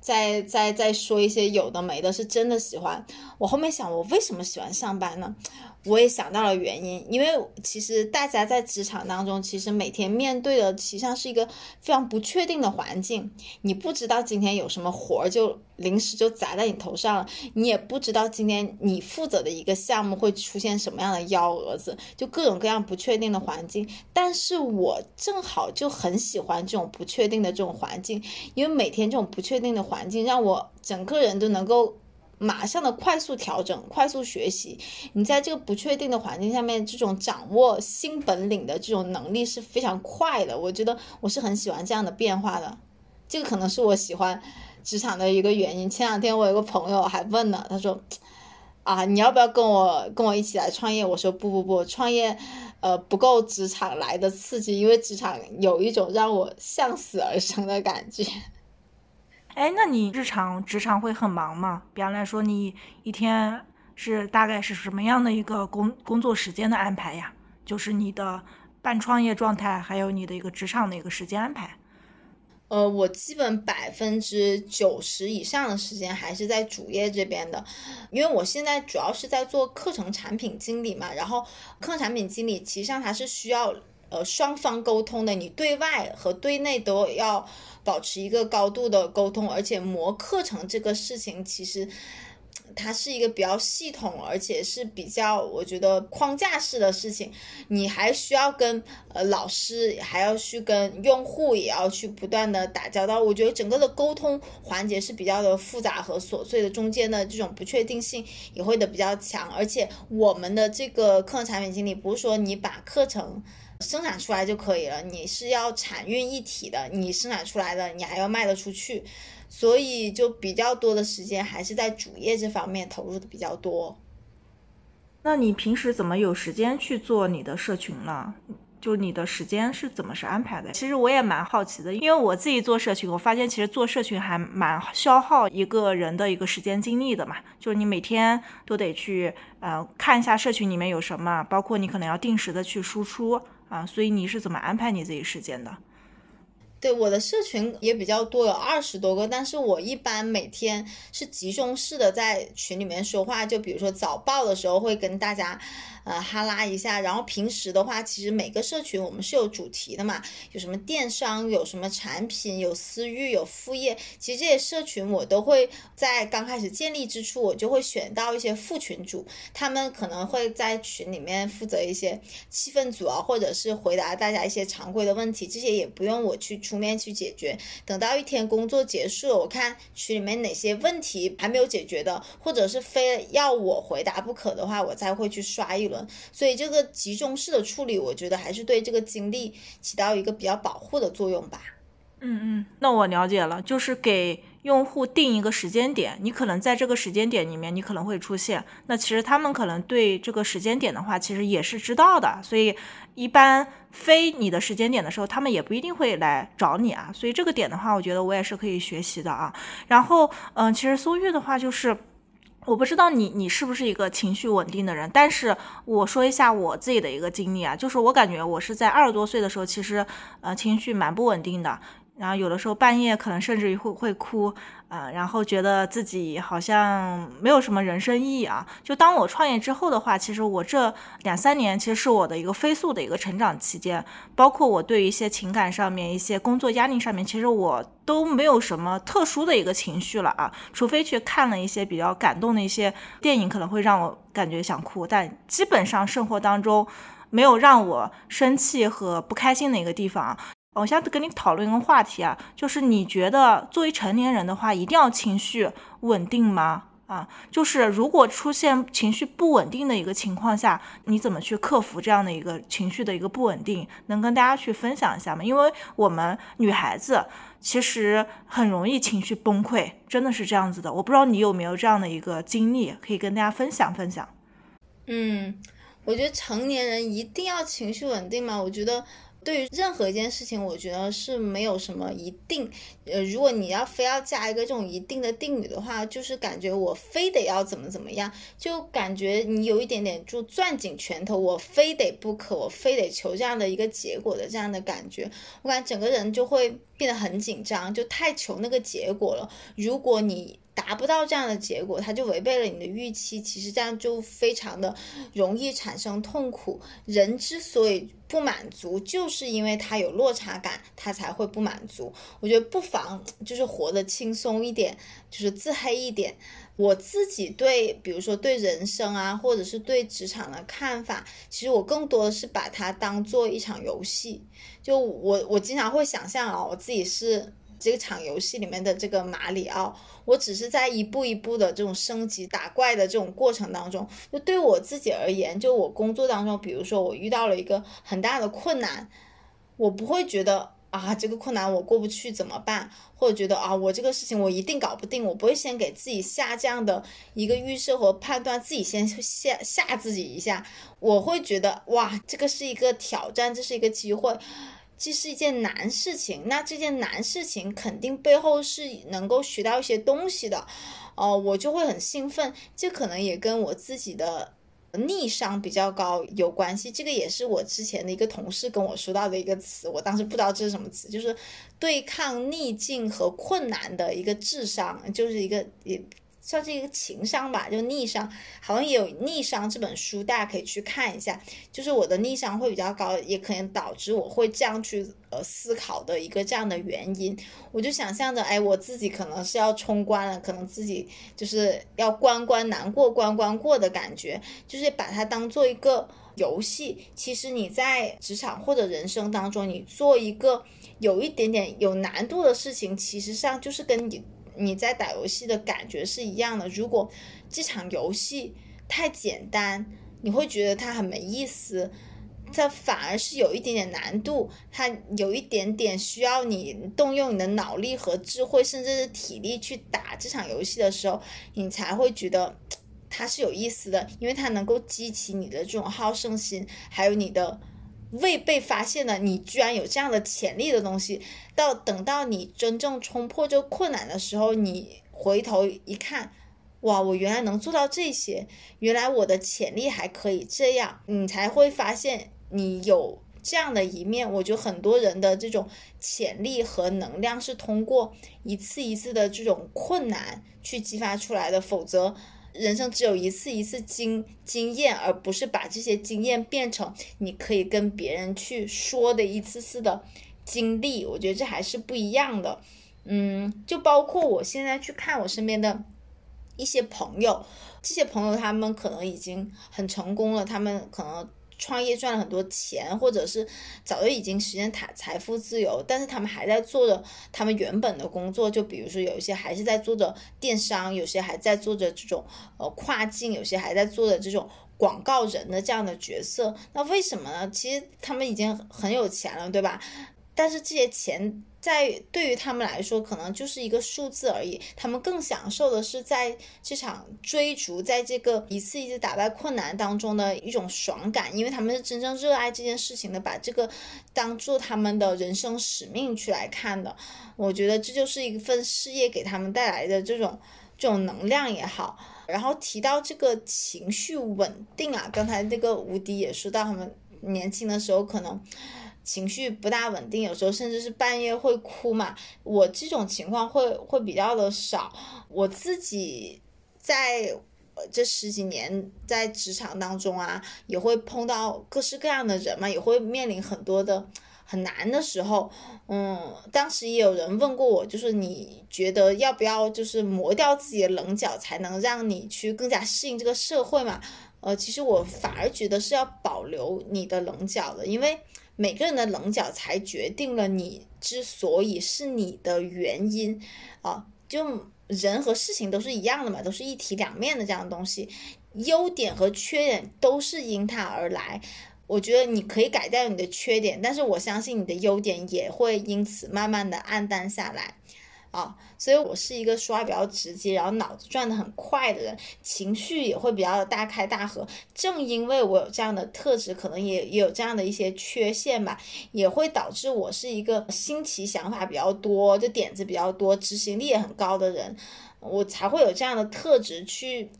再再再说一些有的没的，是真的喜欢。我后面想，我为什么喜欢上班呢？我也想到了原因，因为其实大家在职场当中，其实每天面对的实际上是一个非常不确定的环境。你不知道今天有什么活儿就临时就砸在你头上了，你也不知道今天你负责的一个项目会出现什么样的幺蛾子，就各种各样不确定的环境。但是我正好就很喜欢这种不确定的这种环境，因为每天这种不确定的。环境让我整个人都能够马上的快速调整、快速学习。你在这个不确定的环境下面，这种掌握新本领的这种能力是非常快的。我觉得我是很喜欢这样的变化的，这个可能是我喜欢职场的一个原因。前两天我有个朋友还问呢，他说：“啊，你要不要跟我跟我一起来创业？”我说：“不不不，创业呃不够职场来的刺激，因为职场有一种让我向死而生的感觉。”哎，那你日常职场会很忙吗？比方来说，你一天是大概是什么样的一个工工作时间的安排呀？就是你的半创业状态，还有你的一个职场的一个时间安排。呃，我基本百分之九十以上的时间还是在主业这边的，因为我现在主要是在做课程产品经理嘛。然后，课程产品经理其实上它是需要呃双方沟通的，你对外和对内都要。保持一个高度的沟通，而且磨课程这个事情，其实它是一个比较系统，而且是比较我觉得框架式的事情。你还需要跟呃老师，还要去跟用户，也要去不断的打交道。我觉得整个的沟通环节是比较的复杂和琐碎的，中间的这种不确定性也会的比较强。而且我们的这个课程产品经理，不是说你把课程。生产出来就可以了，你是要产运一体的，你生产出来的你还要卖得出去，所以就比较多的时间还是在主业这方面投入的比较多。那你平时怎么有时间去做你的社群呢？就你的时间是怎么是安排的？其实我也蛮好奇的，因为我自己做社群，我发现其实做社群还蛮消耗一个人的一个时间精力的嘛。就是你每天都得去呃看一下社群里面有什么，包括你可能要定时的去输出。啊，所以你是怎么安排你自己时间的？对，我的社群也比较多，有二十多个，但是我一般每天是集中式的在群里面说话，就比如说早报的时候会跟大家。呃，哈拉一下，然后平时的话，其实每个社群我们是有主题的嘛，有什么电商，有什么产品，有私域，有副业。其实这些社群我都会在刚开始建立之初，我就会选到一些副群主，他们可能会在群里面负责一些气氛组啊，或者是回答大家一些常规的问题，这些也不用我去出面去解决。等到一天工作结束，我看群里面哪些问题还没有解决的，或者是非要我回答不可的话，我才会去刷一轮。所以这个集中式的处理，我觉得还是对这个精力起到一个比较保护的作用吧。嗯嗯，那我了解了，就是给用户定一个时间点，你可能在这个时间点里面，你可能会出现。那其实他们可能对这个时间点的话，其实也是知道的，所以一般非你的时间点的时候，他们也不一定会来找你啊。所以这个点的话，我觉得我也是可以学习的啊。然后，嗯，其实松玉的话就是。我不知道你你是不是一个情绪稳定的人，但是我说一下我自己的一个经历啊，就是我感觉我是在二十多岁的时候，其实呃情绪蛮不稳定的。然后有的时候半夜可能甚至于会会哭，呃，然后觉得自己好像没有什么人生意义啊。就当我创业之后的话，其实我这两三年其实是我的一个飞速的一个成长期间，包括我对一些情感上面、一些工作压力上面，其实我都没有什么特殊的一个情绪了啊。除非去看了一些比较感动的一些电影，可能会让我感觉想哭，但基本上生活当中没有让我生气和不开心的一个地方。我下次跟你讨论一个话题啊，就是你觉得作为成年人的话，一定要情绪稳定吗？啊，就是如果出现情绪不稳定的一个情况下，你怎么去克服这样的一个情绪的一个不稳定？能跟大家去分享一下吗？因为我们女孩子其实很容易情绪崩溃，真的是这样子的。我不知道你有没有这样的一个经历，可以跟大家分享分享。嗯，我觉得成年人一定要情绪稳定吗？我觉得。对于任何一件事情，我觉得是没有什么一定。呃，如果你要非要加一个这种一定的定语的话，就是感觉我非得要怎么怎么样，就感觉你有一点点就攥紧拳头，我非得不可，我非得求这样的一个结果的这样的感觉，我感觉整个人就会变得很紧张，就太求那个结果了。如果你达不到这样的结果，它就违背了你的预期。其实这样就非常的容易产生痛苦。人之所以不满足，就是因为他有落差感，他才会不满足。我觉得不妨就是活得轻松一点，就是自黑一点。我自己对，比如说对人生啊，或者是对职场的看法，其实我更多的是把它当做一场游戏。就我我经常会想象啊，我自己是。这场游戏里面的这个马里奥，我只是在一步一步的这种升级打怪的这种过程当中，就对我自己而言，就我工作当中，比如说我遇到了一个很大的困难，我不会觉得啊这个困难我过不去怎么办，或者觉得啊我这个事情我一定搞不定，我不会先给自己下这样的一个预设和判断，自己先吓吓自己一下，我会觉得哇这个是一个挑战，这是一个机会。这是一件难事情，那这件难事情肯定背后是能够学到一些东西的，哦，我就会很兴奋。这可能也跟我自己的逆商比较高有关系。这个也是我之前的一个同事跟我说到的一个词，我当时不知道这是什么词，就是对抗逆境和困难的一个智商，就是一个也。算是一个情商吧，就逆商，好像也有逆商这本书，大家可以去看一下。就是我的逆商会比较高，也可能导致我会这样去呃思考的一个这样的原因。我就想象着，哎，我自己可能是要冲关了，可能自己就是要关关难过关关过的感觉，就是把它当做一个游戏。其实你在职场或者人生当中，你做一个有一点点有难度的事情，其实上就是跟你。你在打游戏的感觉是一样的。如果这场游戏太简单，你会觉得它很没意思。它反而是有一点点难度，它有一点点需要你动用你的脑力和智慧，甚至是体力去打这场游戏的时候，你才会觉得它是有意思的，因为它能够激起你的这种好胜心，还有你的。未被发现的，你居然有这样的潜力的东西，到等到你真正冲破这个困难的时候，你回头一看，哇，我原来能做到这些，原来我的潜力还可以这样，你才会发现你有这样的一面。我觉得很多人的这种潜力和能量是通过一次一次的这种困难去激发出来的，否则。人生只有一次一次经经验，而不是把这些经验变成你可以跟别人去说的一次次的经历。我觉得这还是不一样的。嗯，就包括我现在去看我身边的一些朋友，这些朋友他们可能已经很成功了，他们可能。创业赚了很多钱，或者是早就已经实现财财富自由，但是他们还在做着他们原本的工作。就比如说有一些还是在做着电商，有些还在做着这种呃跨境，有些还在做着这种广告人的这样的角色。那为什么呢？其实他们已经很有钱了，对吧？但是这些钱。在对于他们来说，可能就是一个数字而已。他们更享受的是在这场追逐，在这个一次一次打败困难当中的一种爽感，因为他们是真正热爱这件事情的，把这个当做他们的人生使命去来看的。我觉得这就是一份事业给他们带来的这种这种能量也好。然后提到这个情绪稳定啊，刚才那个吴迪也说到，他们年轻的时候可能。情绪不大稳定，有时候甚至是半夜会哭嘛。我这种情况会会比较的少。我自己在这十几年在职场当中啊，也会碰到各式各样的人嘛，也会面临很多的很难的时候。嗯，当时也有人问过我，就是你觉得要不要就是磨掉自己的棱角，才能让你去更加适应这个社会嘛？呃，其实我反而觉得是要保留你的棱角的，因为。每个人的棱角才决定了你之所以是你的原因啊，就人和事情都是一样的嘛，都是一体两面的这样的东西，优点和缺点都是因它而来。我觉得你可以改掉你的缺点，但是我相信你的优点也会因此慢慢的暗淡下来。啊，所以我是一个说话比较直接，然后脑子转的很快的人，情绪也会比较大开大合。正因为我有这样的特质，可能也也有这样的一些缺陷吧，也会导致我是一个新奇想法比较多，就点子比较多，执行力也很高的人，我才会有这样的特质去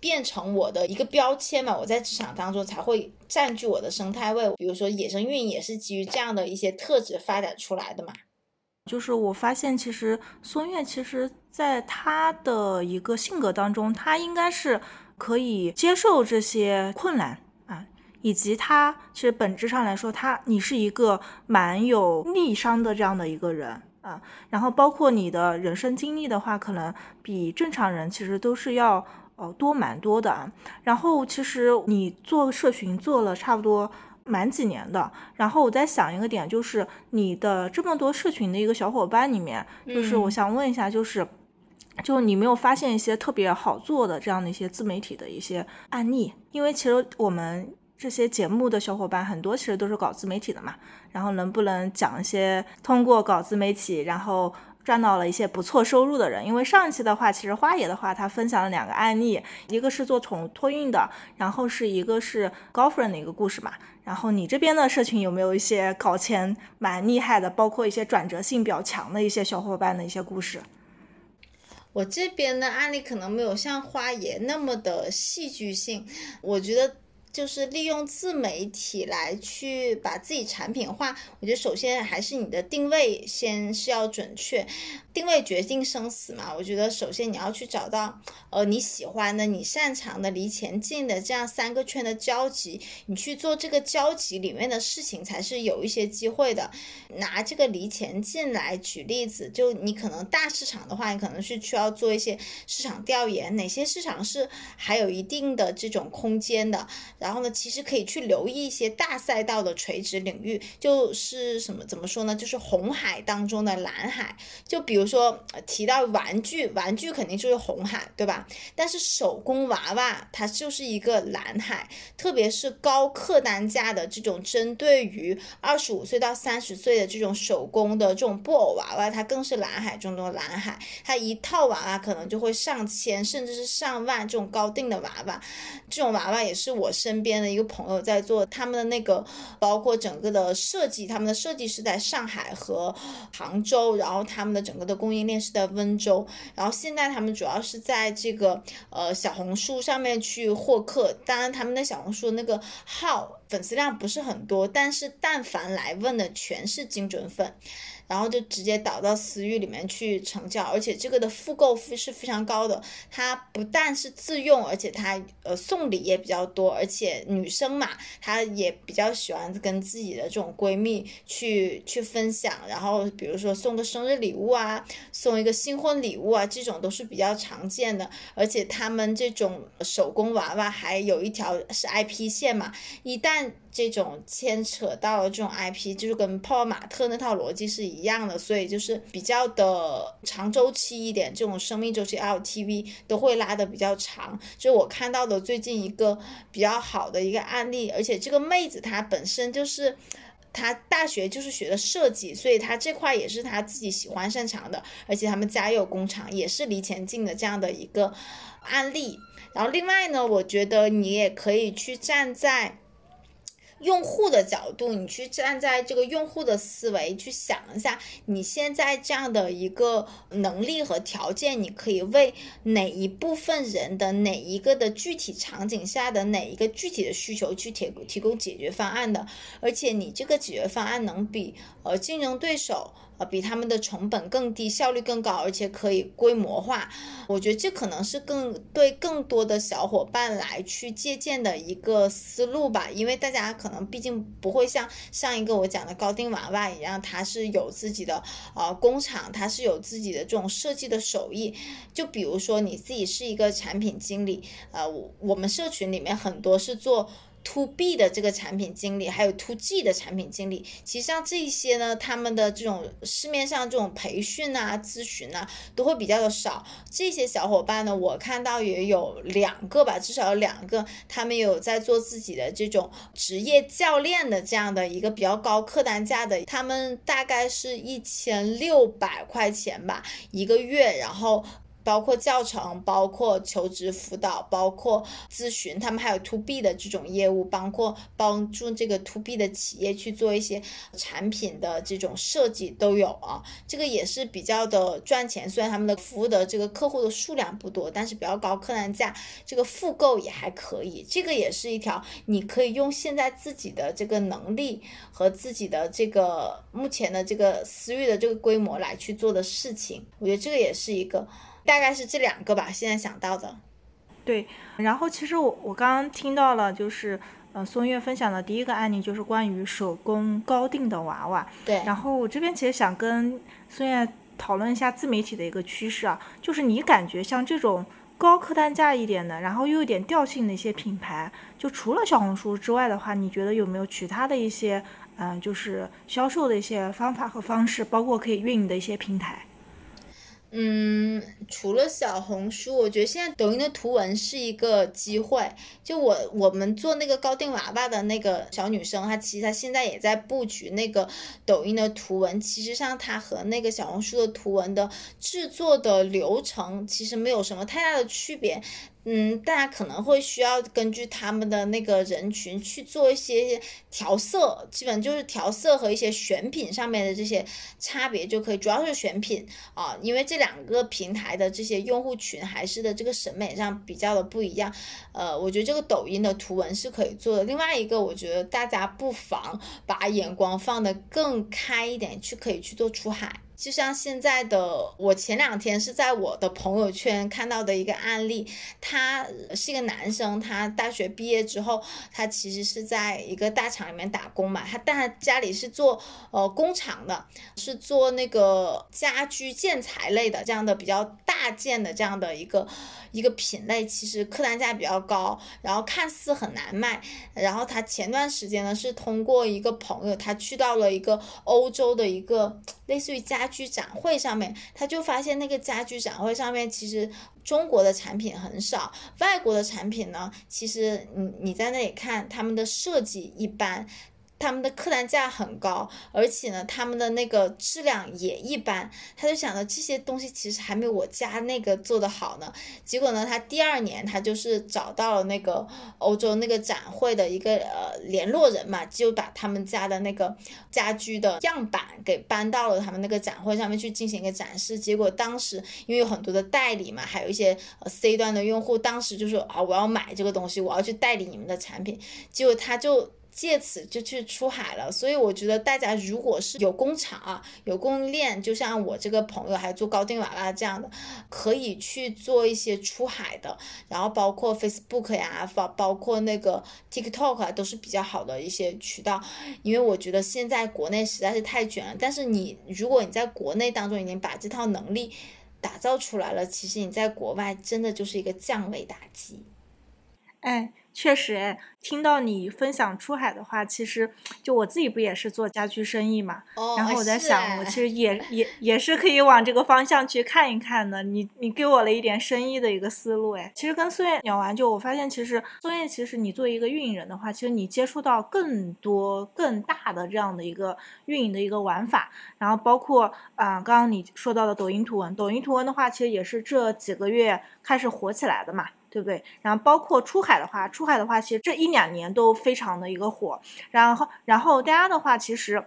变成我的一个标签嘛。我在职场当中才会占据我的生态位，比如说野生运营也是基于这样的一些特质发展出来的嘛。就是我发现，其实松月其实在他的一个性格当中，他应该是可以接受这些困难啊，以及他其实本质上来说，他你是一个蛮有逆商的这样的一个人啊。然后包括你的人生经历的话，可能比正常人其实都是要呃多蛮多的啊。然后其实你做社群做了差不多。满几年的，然后我在想一个点，就是你的这么多社群的一个小伙伴里面，就是我想问一下，就是，就你没有发现一些特别好做的这样的一些自媒体的一些案例？因为其实我们这些节目的小伙伴很多其实都是搞自媒体的嘛，然后能不能讲一些通过搞自媒体，然后。赚到了一些不错收入的人，因为上一期的话，其实花爷的话，他分享了两个案例，一个是做宠物托运的，然后是一个是高夫人的一个故事嘛。然后你这边的社群有没有一些搞钱蛮厉害的，包括一些转折性比较强的一些小伙伴的一些故事？我这边的案例可能没有像花爷那么的戏剧性，我觉得。就是利用自媒体来去把自己产品化，我觉得首先还是你的定位先是要准确，定位决定生死嘛。我觉得首先你要去找到呃你喜欢的、你擅长的、离钱近的这样三个圈的交集，你去做这个交集里面的事情才是有一些机会的。拿这个离钱近来举例子，就你可能大市场的话，你可能是需要做一些市场调研，哪些市场是还有一定的这种空间的。然后呢，其实可以去留意一些大赛道的垂直领域，就是什么怎么说呢？就是红海当中的蓝海。就比如比如说提到玩具，玩具肯定就是红海，对吧？但是手工娃娃它就是一个蓝海，特别是高客单价的这种针对于二十五岁到三十岁的这种手工的这种布偶娃娃，它更是蓝海中的蓝海。它一套娃娃可能就会上千，甚至是上万这种高定的娃娃，这种娃娃也是我。身边的一个朋友在做他们的那个，包括整个的设计，他们的设计是在上海和杭州，然后他们的整个供应链是在温州，然后现在他们主要是在这个呃小红书上面去获客，当然他们的小红书那个号粉丝量不是很多，但是但凡来问的全是精准粉。然后就直接导到私域里面去成交，而且这个的复购费是非常高的。它不但是自用，而且它呃送礼也比较多，而且女生嘛，她也比较喜欢跟自己的这种闺蜜去去分享。然后比如说送个生日礼物啊，送一个新婚礼物啊，这种都是比较常见的。而且他们这种手工娃娃还有一条是 IP 线嘛，一旦这种牵扯到了这种 IP，就是跟泡泡玛特那套逻辑是一样的，所以就是比较的长周期一点，这种生命周期 LTV 都会拉的比较长。就我看到的最近一个比较好的一个案例，而且这个妹子她本身就是他大学就是学的设计，所以他这块也是他自己喜欢擅长的，而且他们家有工厂，也是离钱近的这样的一个案例。然后另外呢，我觉得你也可以去站在。用户的角度，你去站在这个用户的思维去想一下，你现在这样的一个能力和条件，你可以为哪一部分人的哪一个的具体场景下的哪一个具体的需求去提提供解决方案的，而且你这个解决方案能比呃竞争对手。呃，比他们的成本更低，效率更高，而且可以规模化。我觉得这可能是更对更多的小伙伴来去借鉴的一个思路吧。因为大家可能毕竟不会像上一个我讲的高定娃娃一样，它是有自己的呃工厂，它是有自己的这种设计的手艺。就比如说你自己是一个产品经理，呃，我们社群里面很多是做。To B 的这个产品经理，还有 to G 的产品经理，其实像这些呢，他们的这种市面上这种培训啊、咨询啊，都会比较的少。这些小伙伴呢，我看到也有两个吧，至少有两个，他们有在做自己的这种职业教练的这样的一个比较高客单价的，他们大概是一千六百块钱吧一个月，然后。包括教程，包括求职辅导，包括咨询，他们还有 to B 的这种业务，包括帮助这个 to B 的企业去做一些产品的这种设计都有啊。这个也是比较的赚钱，虽然他们的服务的这个客户的数量不多，但是比较高客单价，这个复购也还可以。这个也是一条你可以用现在自己的这个能力和自己的这个目前的这个私域的这个规模来去做的事情。我觉得这个也是一个。大概是这两个吧，现在想到的。对，然后其实我我刚刚听到了，就是呃松月分享的第一个案例，就是关于手工高定的娃娃。对。然后我这边其实想跟松月讨论一下自媒体的一个趋势啊，就是你感觉像这种高客单价一点的，然后又有点调性的一些品牌，就除了小红书之外的话，你觉得有没有其他的一些嗯，就是销售的一些方法和方式，包括可以运营的一些平台？嗯，除了小红书，我觉得现在抖音的图文是一个机会。就我我们做那个高定娃娃的那个小女生，她其实她现在也在布局那个抖音的图文。其实上，它和那个小红书的图文的制作的流程其实没有什么太大的区别。嗯，大家可能会需要根据他们的那个人群去做一些调色，基本就是调色和一些选品上面的这些差别就可以，主要是选品啊，因为这两个平台的这些用户群还是的这个审美上比较的不一样。呃，我觉得这个抖音的图文是可以做的。另外一个，我觉得大家不妨把眼光放得更开一点，去可以去做出海。就像现在的我前两天是在我的朋友圈看到的一个案例，他是一个男生，他大学毕业之后，他其实是在一个大厂里面打工嘛，他但他家里是做呃工厂的，是做那个家居建材类的这样的比较大件的这样的一个一个品类，其实客单价比较高，然后看似很难卖，然后他前段时间呢是通过一个朋友，他去到了一个欧洲的一个类似于家。居展会上面，他就发现那个家居展会上面，其实中国的产品很少，外国的产品呢，其实你你在那里看，他们的设计一般。他们的客单价很高，而且呢，他们的那个质量也一般。他就想着这些东西其实还没有我家那个做的好呢。结果呢，他第二年他就是找到了那个欧洲那个展会的一个呃联络人嘛，就把他们家的那个家居的样板给搬到了他们那个展会上面去进行一个展示。结果当时因为有很多的代理嘛，还有一些呃 C 端的用户，当时就说啊，我要买这个东西，我要去代理你们的产品。结果他就。借此就去出海了，所以我觉得大家如果是有工厂啊、有供应链，就像我这个朋友还做高定娃娃这样的，可以去做一些出海的，然后包括 Facebook 呀、包包括那个 TikTok 啊，都是比较好的一些渠道。因为我觉得现在国内实在是太卷了，但是你如果你在国内当中已经把这套能力打造出来了，其实你在国外真的就是一个降维打击。哎。确实，哎，听到你分享出海的话，其实就我自己不也是做家居生意嘛，然后我在想，我其实也也也是可以往这个方向去看一看的。你你给我了一点生意的一个思路，哎，其实跟孙悦聊完，就我发现，其实孙悦，其实你作为一个运营人的话，其实你接触到更多更大的这样的一个运营的一个玩法，然后包括啊，刚刚你说到的抖音图文，抖音图文的话，其实也是这几个月开始火起来的嘛。对不对？然后包括出海的话，出海的话，其实这一两年都非常的一个火。然后，然后大家的话，其实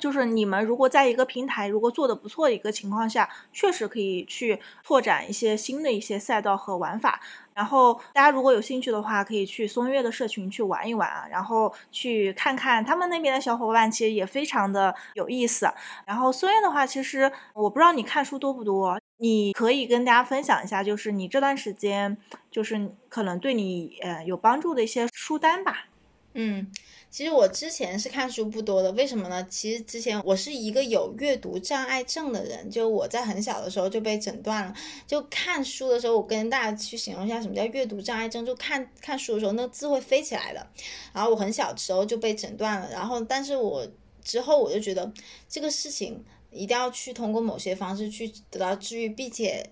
就是你们如果在一个平台如果做的不错的一个情况下，确实可以去拓展一些新的一些赛道和玩法。然后大家如果有兴趣的话，可以去松月的社群去玩一玩啊，然后去看看他们那边的小伙伴，其实也非常的有意思。然后松月的话，其实我不知道你看书多不多。你可以跟大家分享一下，就是你这段时间，就是可能对你呃有帮助的一些书单吧。嗯，其实我之前是看书不多的，为什么呢？其实之前我是一个有阅读障碍症的人，就我在很小的时候就被诊断了。就看书的时候，我跟大家去形容一下什么叫阅读障碍症，就看看书的时候，那字会飞起来的。然后我很小的时候就被诊断了，然后但是我之后我就觉得这个事情。一定要去通过某些方式去得到治愈，并且，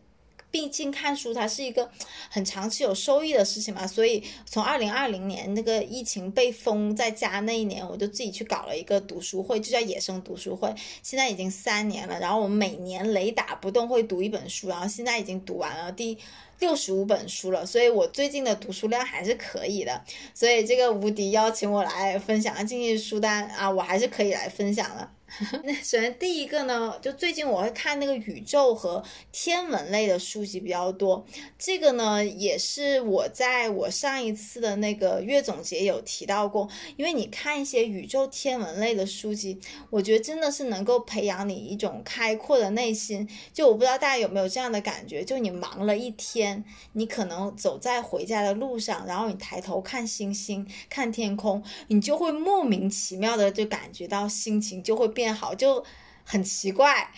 毕竟看书它是一个很长期有收益的事情嘛。所以从二零二零年那个疫情被封在家那一年，我就自己去搞了一个读书会，就叫野生读书会。现在已经三年了，然后我们每年雷打不动会读一本书，然后现在已经读完了第六十五本书了。所以我最近的读书量还是可以的。所以这个无敌邀请我来分享经济书单啊，我还是可以来分享的。那首先第一个呢，就最近我会看那个宇宙和天文类的书籍比较多。这个呢，也是我在我上一次的那个月总结有提到过。因为你看一些宇宙天文类的书籍，我觉得真的是能够培养你一种开阔的内心。就我不知道大家有没有这样的感觉，就你忙了一天，你可能走在回家的路上，然后你抬头看星星、看天空，你就会莫名其妙的就感觉到心情就会变。好就很奇怪，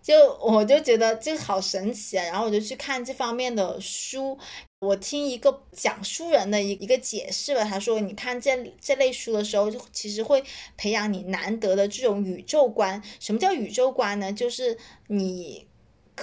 就我就觉得这好神奇啊！然后我就去看这方面的书，我听一个讲书人的一一个解释吧。他说，你看这这类书的时候，就其实会培养你难得的这种宇宙观。什么叫宇宙观呢？就是你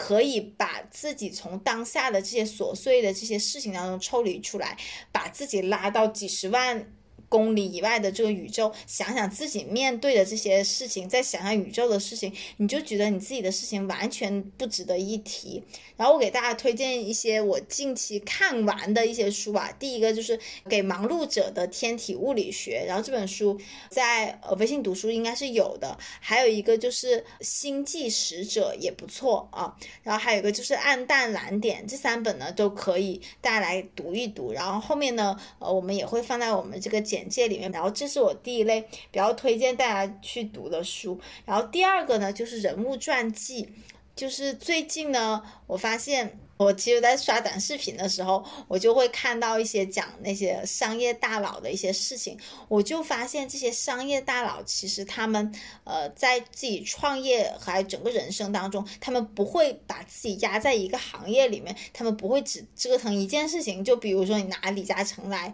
可以把自己从当下的这些琐碎的这些事情当中抽离出来，把自己拉到几十万。公里以外的这个宇宙，想想自己面对的这些事情，再想想宇宙的事情，你就觉得你自己的事情完全不值得一提。然后我给大家推荐一些我近期看完的一些书吧。第一个就是《给忙碌者的天体物理学》，然后这本书在呃微信读书应该是有的。还有一个就是《星际使者》也不错啊。然后还有一个就是《暗淡蓝点》，这三本呢都可以大家来读一读。然后后面呢，呃，我们也会放在我们这个简。简介里面，然后这是我第一类比较推荐大家去读的书，然后第二个呢就是人物传记，就是最近呢，我发现我其实，在刷短视频的时候，我就会看到一些讲那些商业大佬的一些事情，我就发现这些商业大佬其实他们呃在自己创业还整个人生当中，他们不会把自己压在一个行业里面，他们不会只折腾一件事情，就比如说你拿李嘉诚来。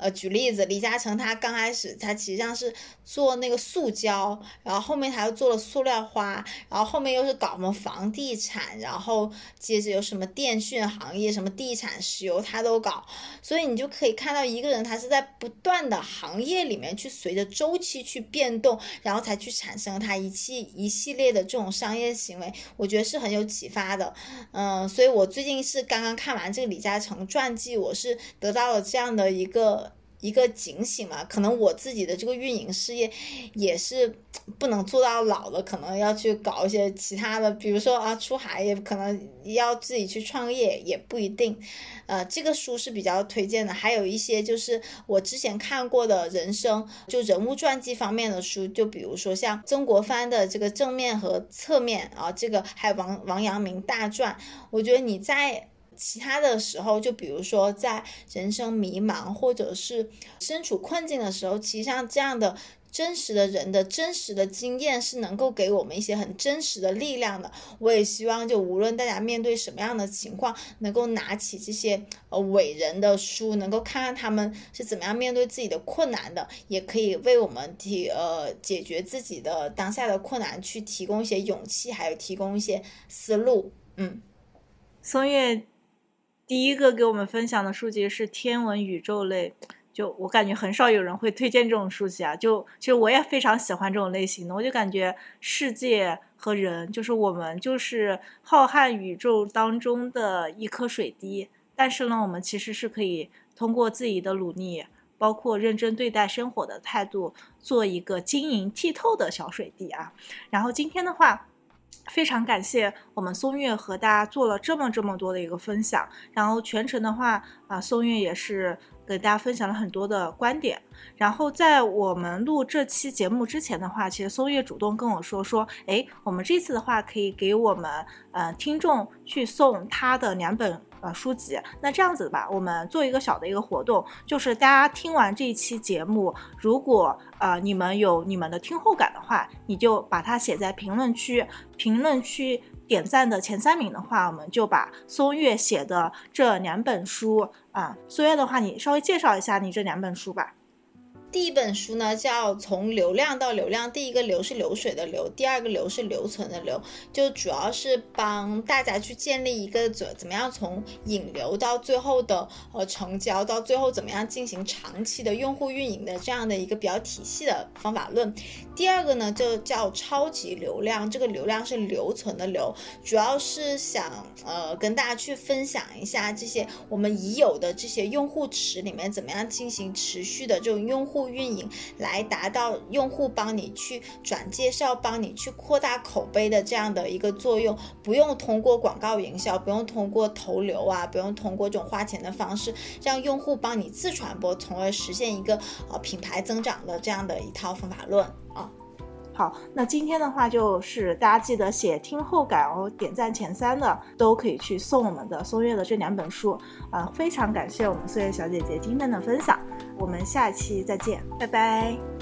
呃，举例子，李嘉诚他刚开始他实际上是做那个塑胶，然后后面他又做了塑料花，然后后面又是搞什么房地产，然后接着有什么电讯行业、什么地产、石油他都搞，所以你就可以看到一个人他是在不断的行业里面去随着周期去变动，然后才去产生他一系一系列的这种商业行为，我觉得是很有启发的。嗯，所以我最近是刚刚看完这个李嘉诚传记，我是得到了这样的一个。一个警醒嘛，可能我自己的这个运营事业也是不能做到老了，可能要去搞一些其他的，比如说啊出海也可能要自己去创业也不一定。呃，这个书是比较推荐的，还有一些就是我之前看过的人生就人物传记方面的书，就比如说像曾国藩的这个正面和侧面啊，这个还有王王阳明大传，我觉得你在。其他的时候，就比如说在人生迷茫或者是身处困境的时候，其实像这样的真实的人的真实的经验是能够给我们一些很真实的力量的。我也希望，就无论大家面对什么样的情况，能够拿起这些呃伟人的书，能够看看他们是怎么样面对自己的困难的，也可以为我们提呃解决自己的当下的困难，去提供一些勇气，还有提供一些思路。嗯，松月第一个给我们分享的书籍是天文宇宙类。就我感觉很少有人会推荐这种书籍啊，就其实我也非常喜欢这种类型的，我就感觉世界和人就是我们就是浩瀚宇宙当中的一颗水滴，但是呢，我们其实是可以通过自己的努力，包括认真对待生活的态度，做一个晶莹剔透的小水滴啊。然后今天的话。非常感谢我们松月和大家做了这么这么多的一个分享，然后全程的话啊，松月也是给大家分享了很多的观点。然后在我们录这期节目之前的话，其实松月主动跟我说说，哎，我们这次的话可以给我们呃听众去送他的两本。呃，书籍，那这样子吧，我们做一个小的一个活动，就是大家听完这一期节目，如果呃你们有你们的听后感的话，你就把它写在评论区，评论区点赞的前三名的话，我们就把松月写的这两本书啊，松月的话，你稍微介绍一下你这两本书吧。第一本书呢，叫《从流量到流量》，第一个流是流水的流，第二个流是留存的流，就主要是帮大家去建立一个怎怎么样从引流到最后的呃成交，到最后怎么样进行长期的用户运营的这样的一个比较体系的方法论。第二个呢，就叫超级流量，这个流量是留存的流，主要是想呃跟大家去分享一下这些我们已有的这些用户池里面怎么样进行持续的这种用户。运营来达到用户帮你去转介绍、帮你去扩大口碑的这样的一个作用，不用通过广告营销，不用通过投流啊，不用通过这种花钱的方式，让用户帮你自传播，从而实现一个呃品牌增长的这样的一套方法论啊。好，那今天的话就是大家记得写听后感哦，点赞前三的都可以去送我们的松月的这两本书啊，非常感谢我们松月小姐姐今天的分享。我们下期再见，拜拜。